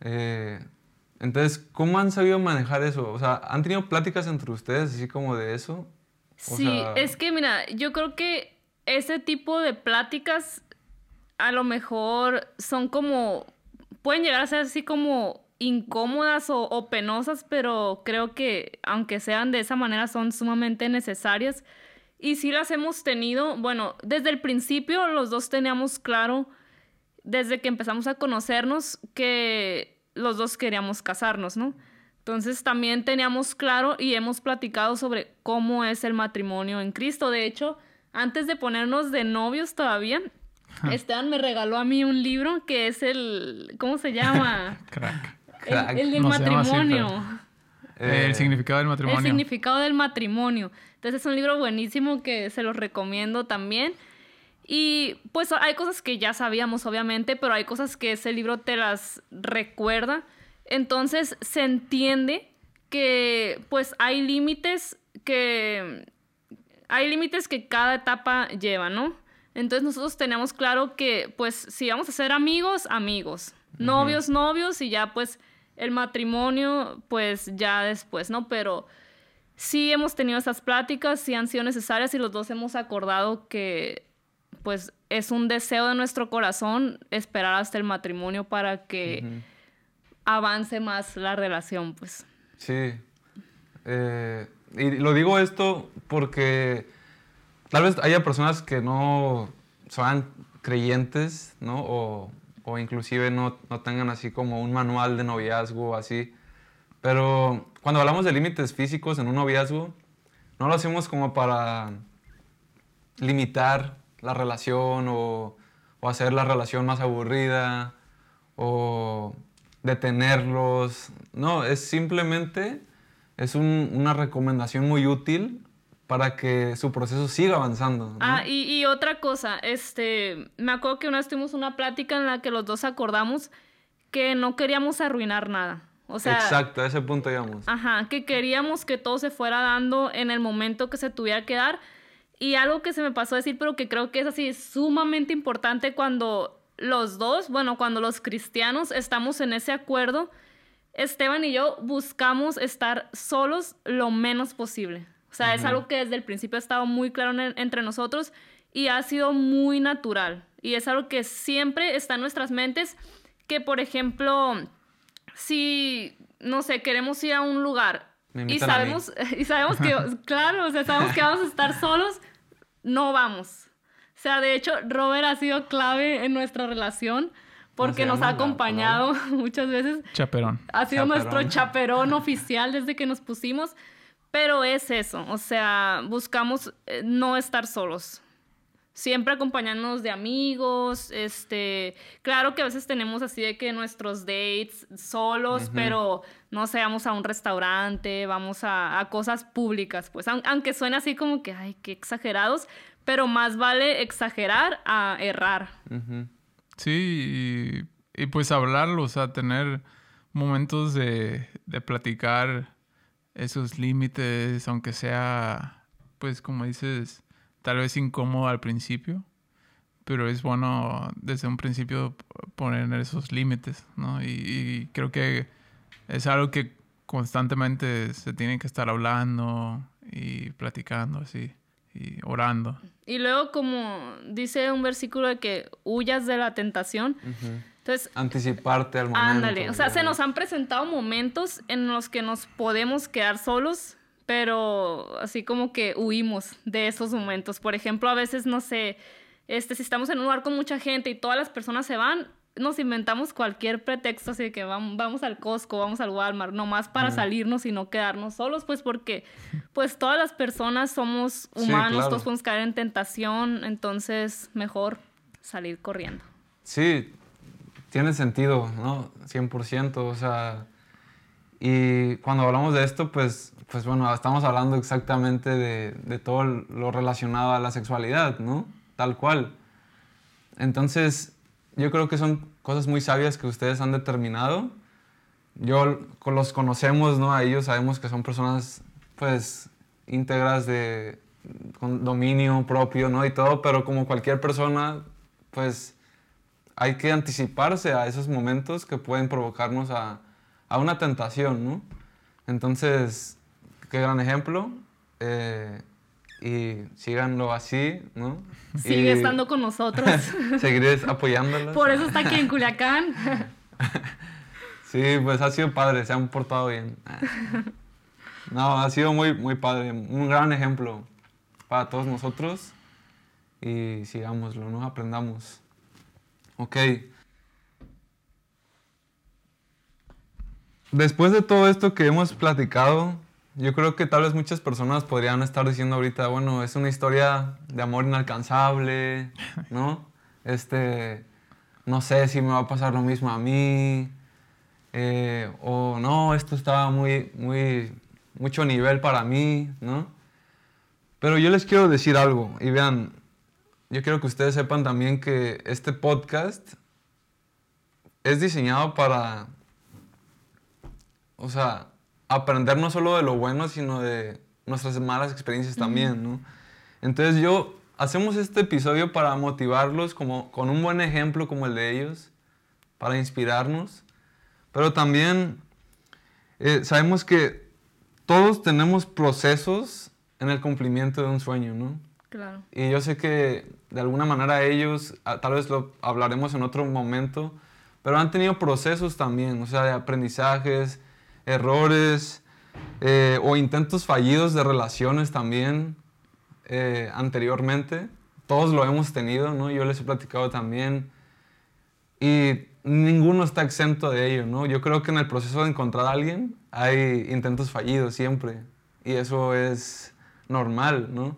Eh, entonces, ¿cómo han sabido manejar eso? O sea, ¿han tenido pláticas entre ustedes así como de eso? sí, es que mira, yo creo que ese tipo de pláticas a lo mejor son como, pueden llegar a ser así como incómodas o, o penosas, pero creo que aunque sean de esa manera son sumamente necesarias y sí las hemos tenido, bueno, desde el principio los dos teníamos claro, desde que empezamos a conocernos, que los dos queríamos casarnos, ¿no? Entonces también teníamos claro y hemos platicado sobre cómo es el matrimonio en Cristo. De hecho, antes de ponernos de novios todavía, Esteban me regaló a mí un libro que es el, ¿cómo se llama? Crack. El, el del matrimonio. Eh, el significado del matrimonio. El significado del matrimonio. Entonces es un libro buenísimo que se los recomiendo también. Y pues hay cosas que ya sabíamos, obviamente, pero hay cosas que ese libro te las recuerda. Entonces se entiende que pues hay límites que hay límites que cada etapa lleva, ¿no? Entonces nosotros tenemos claro que pues si vamos a ser amigos, amigos, novios, novios y ya pues el matrimonio pues ya después, ¿no? Pero sí hemos tenido esas pláticas, sí han sido necesarias y los dos hemos acordado que pues es un deseo de nuestro corazón esperar hasta el matrimonio para que avance más la relación, pues. Sí. Eh, y lo digo esto porque tal vez haya personas que no son creyentes, ¿no? O, o inclusive no, no tengan así como un manual de noviazgo así. Pero cuando hablamos de límites físicos en un noviazgo, no lo hacemos como para limitar la relación o, hacer la relación más aburrida o detenerlos. No, es simplemente es una recomendación muy útil para que su proceso siga avanzando. Ah, y, y, otra cosa, este, me acuerdo que una vez tuvimos una plática en la que los dos acordamos que no queríamos arruinar nada. O sea, Exacto, a ese punto íbamos. Ajá, que queríamos que todo se fuera dando en el momento que se tuviera que dar. Y algo que se me pasó a decir, pero que creo que es así sumamente importante cuando los dos, bueno, cuando los cristianos estamos en ese acuerdo, Esteban y yo buscamos estar solos lo menos posible. O sea, es algo que desde el principio ha estado muy claro entre nosotros y ha sido muy natural. Y es algo que siempre está en nuestras mentes, que por ejemplo si, no sé, queremos ir a un lugar y sabemos, y sabemos que, claro, o sea, sabemos que vamos a estar solos, no vamos. O sea, de hecho, Robert ha sido clave en nuestra relación porque nos ha acompañado muchas veces. Chaperón. Ha sido nuestro chaperón oficial desde que nos pusimos, pero es eso, o sea, buscamos eh, no estar solos. Siempre acompañándonos de amigos, este, claro que a veces tenemos así de que nuestros dates solos, pero no sé, vamos a un restaurante, vamos a, cosas públicas, pues aunque suene así como que, ay, qué exagerados, pero más vale exagerar a errar. Sí, y, pues hablarlo, o sea, tener momentos de, de platicar esos límites, aunque sea, pues como dices, tal vez incómodo al principio, pero es bueno desde un principio poner esos límites, ¿no? Y, creo que es algo que constantemente se tiene que estar hablando y platicando así. y orando. Y luego como dice un versículo de que huyas de la tentación. Entonces, Anticiparte al momento. ándale. O sea, se nos han presentado momentos en los que nos podemos quedar solos, pero así como que huimos de esos momentos. Por ejemplo, a veces, no sé, este, si estamos en un lugar con mucha gente y todas las personas se van, nos inventamos cualquier pretexto, así de que vamos, vamos al Costco, vamos al Walmart, nomás para salirnos y no quedarnos solos, pues porque pues todas las personas somos Sí, humanos, claro. todos podemos caer en tentación, entonces mejor salir corriendo. Sí, tiene sentido, ¿no? 100%, o sea, y cuando hablamos de esto, pues, pues bueno, estamos hablando exactamente de, de todo lo relacionado a la sexualidad, ¿no? Tal cual. Entonces, yo creo que son cosas muy sabias que ustedes han determinado. Yo los conocemos, ¿no? A ellos sabemos que son personas, pues, íntegras de con dominio propio, ¿no? Y todo, pero como cualquier persona, pues, hay que anticiparse a esos momentos que pueden provocarnos a, a una tentación, ¿no? Entonces, qué gran ejemplo. eh, y síganlo así, ¿no? Sigue Y estando con nosotros. Seguiré apoyándolos. Por eso está aquí en Culiacán. Sí, pues ha sido padre, se han portado bien. No, ha sido muy, muy padre, un gran ejemplo para todos nosotros y sigámoslo, ¿no? Aprendamos. Ok. Después de todo esto que hemos platicado, yo creo que tal vez muchas personas podrían estar diciendo ahorita, bueno, es una historia de amor inalcanzable, ¿no? Este, no sé si me va a pasar lo mismo a mí, eh, o no, esto estaba muy, muy, mucho nivel para mí, ¿no? Pero yo les quiero decir algo, y vean, yo quiero que ustedes sepan también que este podcast es diseñado para, o sea, aprender no solo de lo bueno, sino de nuestras malas experiencias también, ¿no? Entonces yo, hacemos este episodio para motivarlos como, con un buen ejemplo como el de ellos, para inspirarnos, pero también eh, sabemos que todos tenemos procesos en el cumplimiento de un sueño, ¿no? Claro. Y yo sé que de alguna manera ellos, ah, tal vez lo hablaremos en otro momento, pero han tenido procesos también, o sea, de aprendizajes, errores eh, o intentos fallidos de relaciones también eh, anteriormente. Todos lo hemos tenido, ¿no? Yo les he platicado también. Y ninguno está exento de ello, ¿no? Yo creo que en el proceso de encontrar a alguien hay intentos fallidos siempre. Y eso es normal, ¿no?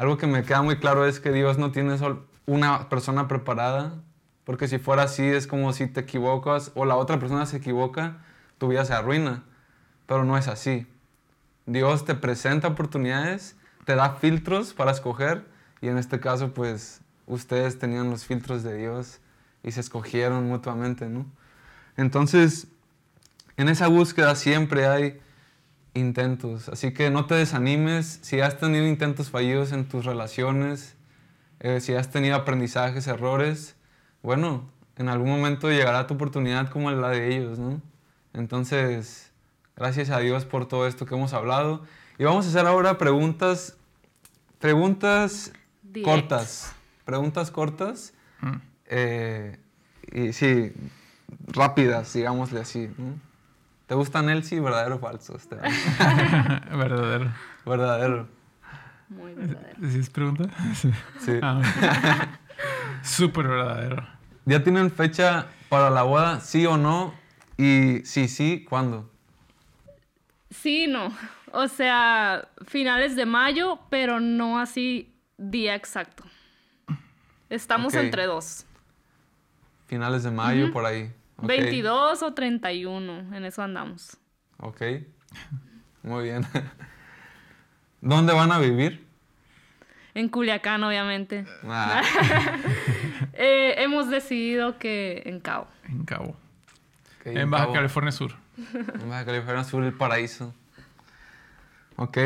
Algo que me queda muy claro es que Dios no tiene sol- una persona preparada, porque si fuera así es como si te equivocas o la otra persona se equivoca, tu vida se arruina. Pero no es así. Dios te presenta oportunidades, te da filtros para escoger y en este caso pues ustedes tenían los filtros de Dios y se escogieron mutuamente, ¿no? Entonces, en esa búsqueda siempre hay intentos, así que no te desanimes si has tenido intentos fallidos en tus relaciones, eh, si has tenido aprendizajes, errores, bueno, en algún momento llegará tu oportunidad como la de ellos, ¿no? Entonces, gracias a Dios por todo esto que hemos hablado. Y vamos a hacer ahora preguntas, preguntas cortas, preguntas cortas, Mm. eh, y sí, rápidas, digámosle así. ¿no? ¿Te gusta Nelsi, verdadero o falso? Esteban? Verdadero. verdadero. Muy verdadero. ¿Sí es pregunta? Sí. Sí. Ah. Súper verdadero. ¿Ya tienen fecha para la boda, sí o no? Y si sí, ¿cuándo? Sí, no. O sea, finales de mayo, pero no así día exacto. Estamos entre dos. Finales de mayo, por ahí. Ok. 22 o 31, en eso andamos. Ok. Muy bien. ¿Dónde van a vivir? En Culiacán, obviamente. Ah, Eh, hemos decidido que en Cabo. En Cabo. En Baja Cabo. California Sur. En Baja California Sur, el paraíso. Ok.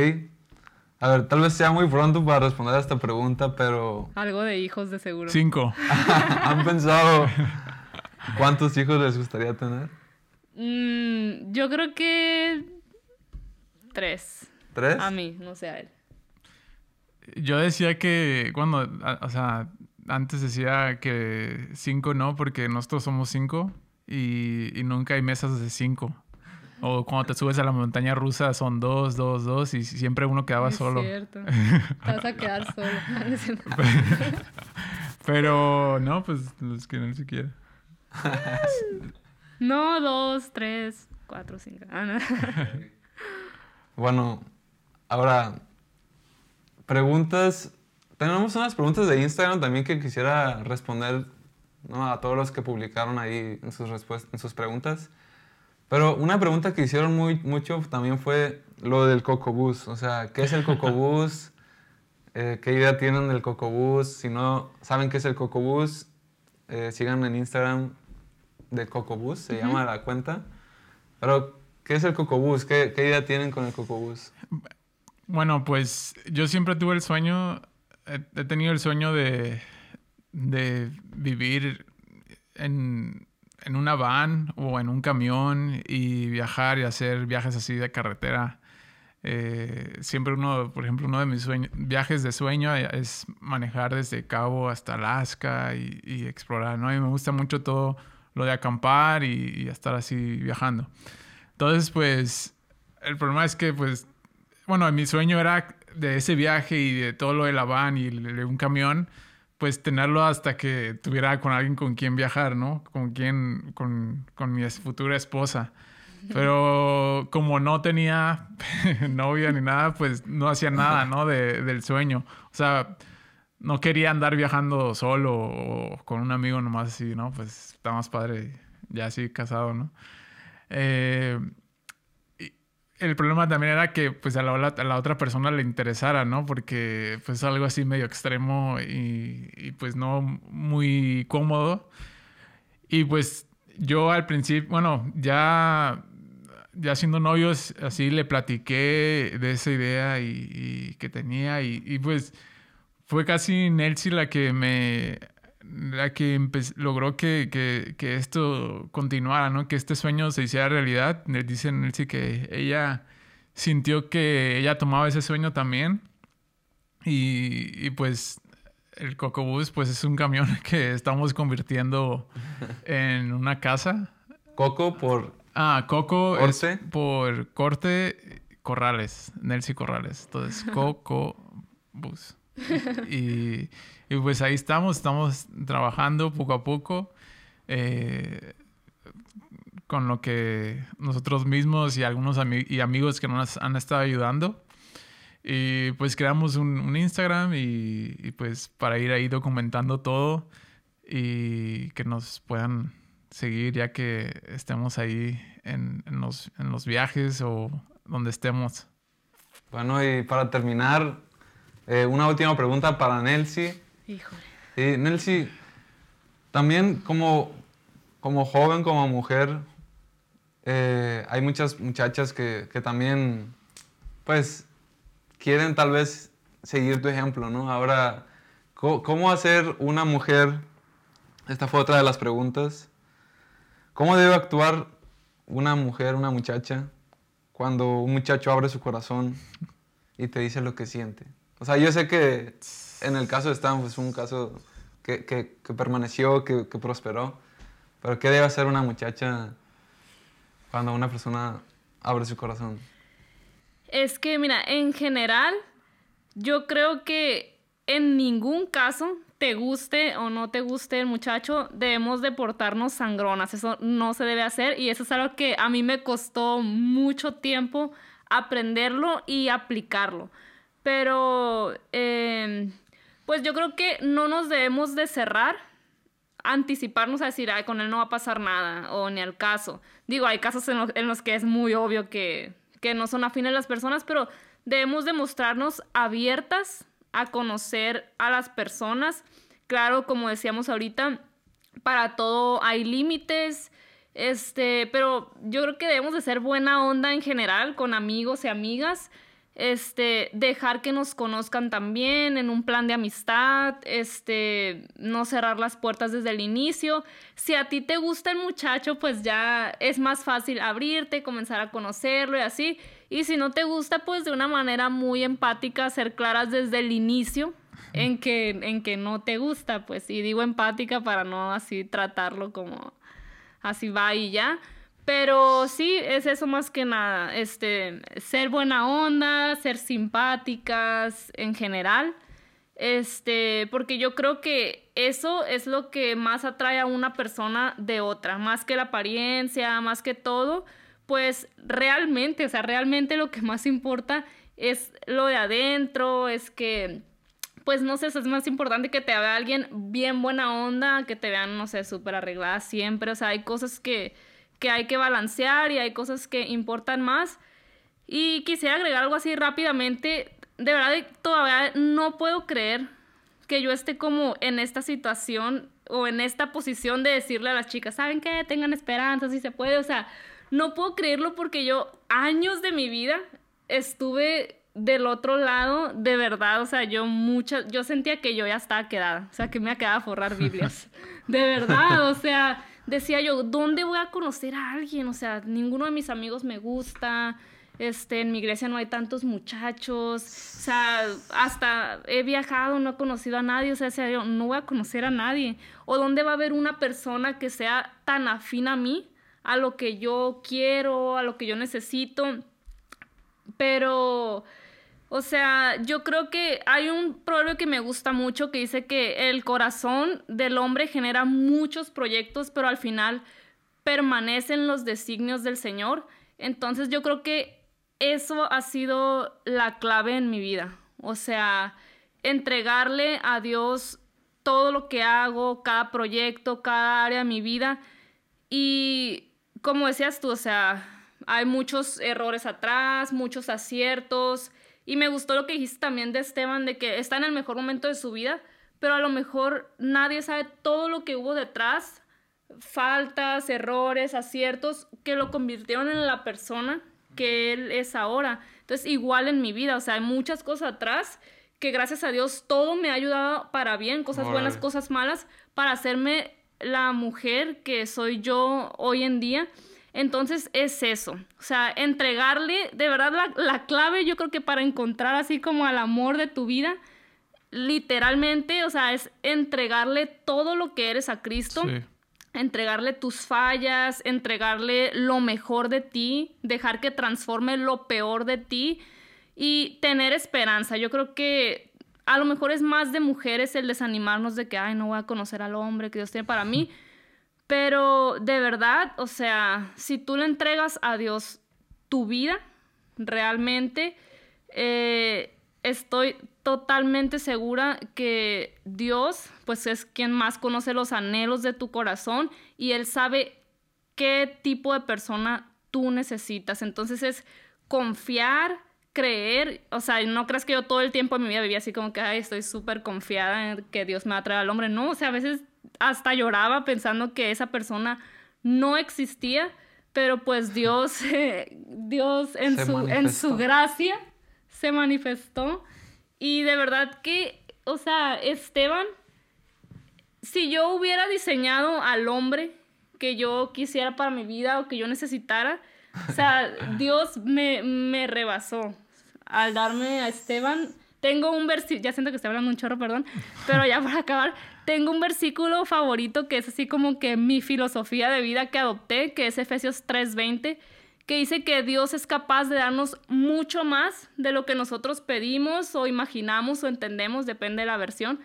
A ver, tal vez sea muy pronto para responder a esta pregunta, pero Algo de hijos de seguro. Cinco. ¿han pensado cuántos hijos les gustaría tener? Mm, yo creo que tres. ¿Tres? A mí, no sé a él. Yo decía que, bueno, o sea, antes decía que cinco no, porque nosotros somos cinco y, y nunca hay mesas de cinco. O cuando te subes a la montaña rusa son dos, dos, dos y siempre uno quedaba Es solo. cierto. Te vas a quedar solo. Pero no, pues los que no se quiera. No, dos, tres, cuatro, cinco. Ah, no. Bueno, ahora, preguntas. Tenemos unas preguntas de Instagram también que quisiera responder ¿no? a todos los que publicaron ahí en sus, en sus preguntas. Pero una pregunta que hicieron muy, mucho también fue lo del cocobús. O sea, ¿qué es el cocobús? Eh, ¿Qué idea tienen del cocobús? Si no saben qué es el cocobús, eh, sigan en Instagram de cocobús, se llama la cuenta. Pero, ¿qué es el cocobús? ¿Qué, ¿Qué idea tienen con el cocobús? Bueno, pues yo siempre tuve el sueño, he, he tenido el sueño de, de vivir en, en una van o en un camión y viajar y hacer viajes así de carretera. Eh, siempre uno, por ejemplo, uno de mis sueños, viajes de sueño es manejar desde Cabo hasta Alaska y, y explorar, ¿no? Y me gusta mucho todo lo de acampar y, y estar así viajando. Entonces, pues, el problema es que, pues, bueno, mi sueño era de ese viaje y de todo lo de la van y de un camión, pues tenerlo hasta que tuviera con alguien con quien viajar, ¿no? Con quien, con, con mi futura esposa. Pero como no tenía novia ni nada, pues no hacía nada, ¿no? De- del sueño. O sea, no quería andar viajando solo o con un amigo nomás así, ¿no? Pues está más padre ya así casado, ¿no? Eh, el problema también era que pues a la, a la otra persona le interesara, ¿no? Porque pues algo así medio extremo y, pues no muy cómodo. Y pues yo al principio, bueno, ya, ya siendo novios, así le platiqué de esa idea y, que tenía y, pues fue casi Nelsie la que me la que logró que, que, que esto continuara, ¿no? Que este sueño se hiciera realidad. Le dice Nelsie que ella sintió que ella tomaba ese sueño también. Y, y pues el Cocobús pues es un camión que estamos convirtiendo en una casa. Coco por... Ah, Coco es ¿Corte? por corte Corrales, Nelsie Corrales. Entonces, Coco Bus. Y, y pues ahí estamos, estamos trabajando poco a poco eh, con lo que nosotros mismos y algunos ami- y amigos que nos han estado ayudando. Y pues creamos un, un Instagram y, y, pues para ir ahí documentando todo y que nos puedan seguir ya que estemos ahí en, en los, en los viajes o donde estemos. Bueno, y para terminar, eh, una última pregunta para Nelsie. Híjole. Y Nelsie, también como, como joven, como mujer, eh, hay muchas muchachas que, que también, pues, quieren tal vez seguir tu ejemplo, ¿no? Ahora, ¿cómo, cómo hacer una mujer? Esta fue otra de las preguntas. ¿Cómo debe actuar una mujer, una muchacha, cuando un muchacho abre su corazón y te dice lo que siente? O sea, yo sé que en el caso de Stan fue un caso que, que- que permaneció, que, que prosperó, pero ¿qué debe hacer una muchacha cuando una persona abre su corazón? Es que, mira, en general, yo creo que en ningún caso, te guste o no te guste el muchacho, debemos de portarnos sangronas. Eso no se debe hacer y eso es algo que a mí me costó mucho tiempo aprenderlo y aplicarlo. Pero, eh, pues yo creo que no nos debemos de cerrar anticiparnos a decir, ay, con él no va a pasar nada, o ni al caso. Digo, hay casos en, lo- en los que es muy obvio que, que no son afines las personas, pero debemos demostrarnos abiertas a conocer a las personas. Claro, como decíamos ahorita, para todo hay límites, este, pero yo creo que debemos de ser buena onda en general con amigos y amigas. Este, dejar que nos conozcan también en un plan de amistad, este, no cerrar las puertas desde el inicio. Si a ti te gusta el muchacho, pues ya es más fácil abrirte, comenzar a conocerlo y así. Y si no te gusta, pues de una manera muy empática, ser claras desde el inicio en que, en que no te gusta, pues. Y digo empática para no así tratarlo como así va y ya. Pero sí, es eso más que nada, este, ser buena onda, ser simpáticas en general, este, porque yo creo que eso es lo que más atrae a una persona de otra, más que la apariencia, más que todo, pues realmente, o sea, realmente lo que más importa es lo de adentro, es que, pues no sé, es más importante que te vea alguien bien buena onda, que te vean, no sé, súper arreglada siempre, o sea, hay cosas que que hay que balancear y hay cosas que importan más. Y quisiera agregar algo así rápidamente. De verdad, todavía no puedo creer que yo esté como en esta situación o en esta posición de decirle a las chicas, ¿saben qué? Tengan esperanza, si se puede. O sea, no puedo creerlo porque yo años de mi vida estuve del otro lado, de verdad, o sea, yo muchas, yo sentía que yo ya estaba quedada, o sea, que me quedaba a forrar Biblias. De verdad, o sea, decía yo, ¿dónde voy a conocer a alguien? O sea, ninguno de mis amigos me gusta. Este, en mi iglesia no hay tantos muchachos. O sea, hasta he viajado, no he conocido a nadie. O sea, decía yo, no voy a conocer a nadie. O dónde va a haber una persona que sea tan afín a mí, a lo que yo quiero, a lo que yo necesito. Pero o sea, yo creo que hay un proverbio que me gusta mucho que dice que el corazón del hombre genera muchos proyectos, pero al final permanecen los designios del Señor. Entonces yo creo que eso ha sido la clave en mi vida. O sea, entregarle a Dios todo lo que hago, cada proyecto, cada área de mi vida. Y como decías tú, o sea, hay muchos errores atrás, muchos aciertos y me gustó lo que dijiste también de Esteban, de que está en el mejor momento de su vida, pero a lo mejor nadie sabe todo lo que hubo detrás, faltas, errores, aciertos, que lo convirtieron en la persona que él es ahora. Entonces, igual en mi vida, o sea, hay muchas cosas atrás que gracias a Dios todo me ha ayudado para bien, cosas buenas, cosas malas, para hacerme la mujer que soy yo hoy en día. Entonces es eso, o sea, entregarle, de verdad la, clave yo creo que para encontrar así como al amor de tu vida, literalmente, o sea, es entregarle todo lo que eres a Cristo. Entregarle tus fallas, entregarle lo mejor de ti, dejar que transforme lo peor de ti y tener esperanza. Yo creo que a lo mejor es más de mujeres el desanimarnos de que, ay, no voy a conocer al hombre que Dios tiene para mí. Pero de verdad, o sea, si tú le entregas a Dios tu vida, realmente, eh, estoy totalmente segura que Dios, pues es quien más conoce los anhelos de tu corazón y Él sabe qué tipo de persona tú necesitas. Entonces es confiar, creer, o sea, no creas que yo todo el tiempo en mi vida vivía así como que, ay, estoy súper confiada en que Dios me va a al hombre. No, o sea, a veces hasta lloraba pensando que esa persona no existía, pero pues Dios, Dios en su, en su gracia se manifestó. Y de verdad que, o sea, Esteban, si yo hubiera diseñado al hombre que yo quisiera para mi vida o que yo necesitara, o sea, Dios me, me rebasó al darme a Esteban. Tengo un versículo, ya siento que estoy hablando un chorro, perdón, pero ya para acabar, tengo un versículo favorito que es así como que mi filosofía de vida que adopté, que es Efesios 3:20, que dice que Dios es capaz de darnos mucho más de lo que nosotros pedimos o imaginamos o entendemos, depende de la versión.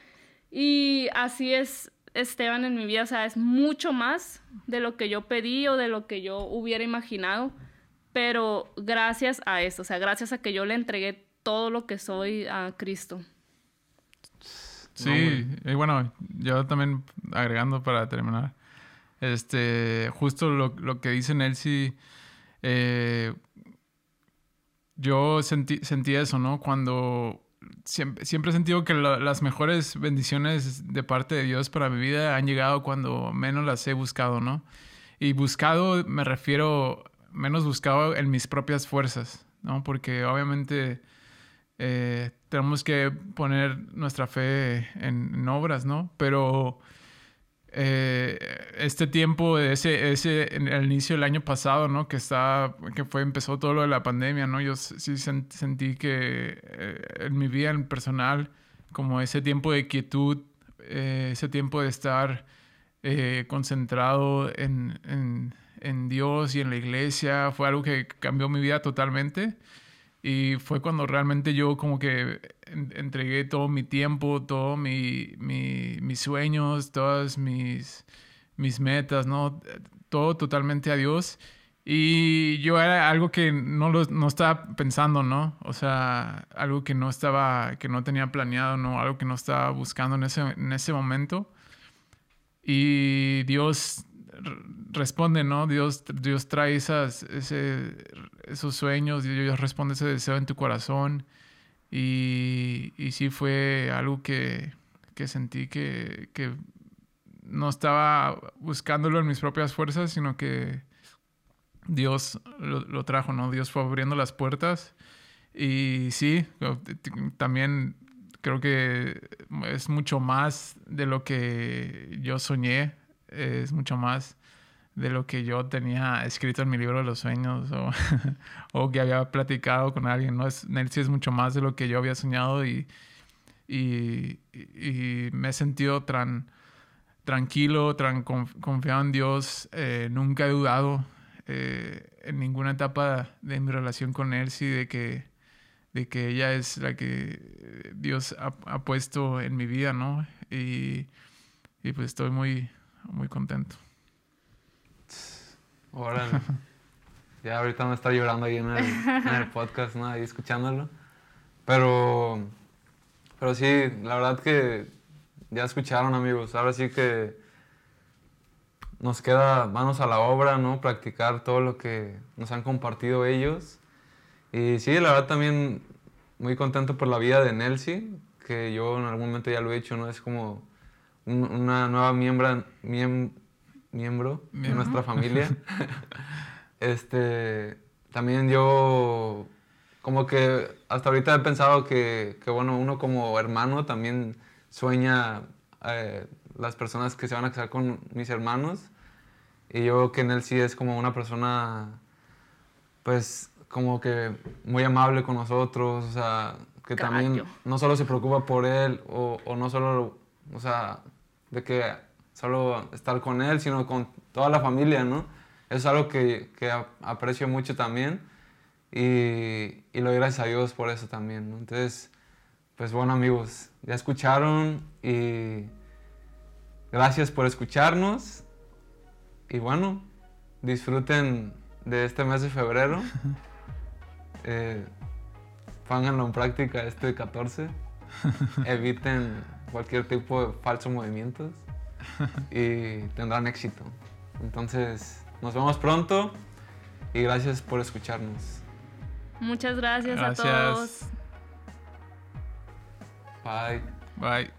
Y así es Esteban en mi vida, o sea, es mucho más de lo que yo pedí o de lo que yo hubiera imaginado, pero gracias a eso, o sea, gracias a que yo le entregué todo lo que soy a Cristo. Sí, y bueno, yo también agregando para terminar, este, justo lo, lo que dice Nelsie, eh, yo sentí, sentí eso, ¿no? Cuando siempre, siempre he sentido que las mejores bendiciones de parte de Dios para mi vida han llegado cuando menos las he buscado, ¿no? Y buscado me refiero, menos buscado en mis propias fuerzas, ¿no? Porque obviamente eh, tenemos que poner nuestra fe en, obras, ¿no? Pero eh, este tiempo, ese, ese, el inicio del año pasado, ¿no? Que está, que fue, empezó todo lo de la pandemia, ¿no? Yo sí sentí que eh, en mi vida en personal, como ese tiempo de quietud, ese tiempo de estar concentrado en, en, en Dios y en la iglesia, fue algo que cambió mi vida totalmente. Y fue cuando realmente yo como que entregué todo mi tiempo, todos mi, mis sueños, todas mis, mis metas, ¿no? Todo totalmente a Dios. Y yo era algo que no, lo, no estaba pensando, ¿no? O sea, algo que no estaba, que no tenía planeado, ¿no? Algo que no estaba buscando en ese, en ese momento. Y Dios responde, ¿no? Dios, Dios trae esos sueños, Dios responde ese deseo en tu corazón. Y, y sí fue algo que, que sentí que, que, no estaba buscándolo en mis propias fuerzas, sino que Dios lo, lo, trajo, ¿no? Dios fue abriendo las puertas. Y sí, también creo que es mucho más de lo que yo soñé es mucho más de lo que yo tenía escrito en mi libro de los sueños o, o que había platicado con alguien. ¿no? Es, Nelsi es mucho más de lo que yo había soñado y, y, me he sentido tan tranquilo, tan confiado en Dios. Eh, nunca he dudado eh, en ninguna etapa de mi relación con Nelsi de que, de que ella es la que Dios ha, ha puesto en mi vida, ¿no? Y, y pues estoy muy, muy contento. Órale. ya ahorita me está llorando ahí en el, podcast, ¿no? Ahí escuchándolo. Pero, pero sí, la verdad que ya escucharon, amigos. Ahora sí que nos queda manos a la obra, ¿no? Practicar todo lo que nos han compartido ellos. Y sí, la verdad también muy contento por la vida de Nelsie, que yo en algún momento ya lo he hecho, ¿no? Es como una nueva miembro, miembro de nuestra familia. este, también yo como que hasta ahorita he pensado que, que bueno, uno como hermano también sueña eh, las personas que se van a casar con mis hermanos. Y yo que en él sí es como una persona, pues, como que muy amable con nosotros, o sea, que también no solo se preocupa por él, o, o no solo, o sea, de que solo estar con él, sino con toda la familia, ¿no? es algo que, que aprecio mucho también y, y, lo doy gracias a Dios por eso también, ¿no? Entonces, pues bueno amigos, ya escucharon y gracias por escucharnos y bueno, disfruten de este mes de febrero. Eh, pónganlo en práctica este 14. Eviten cualquier tipo de falsos movimientos y tendrán éxito. Entonces, nos vemos pronto y gracias por escucharnos. Muchas gracias, gracias. a todos. Bye. Bye.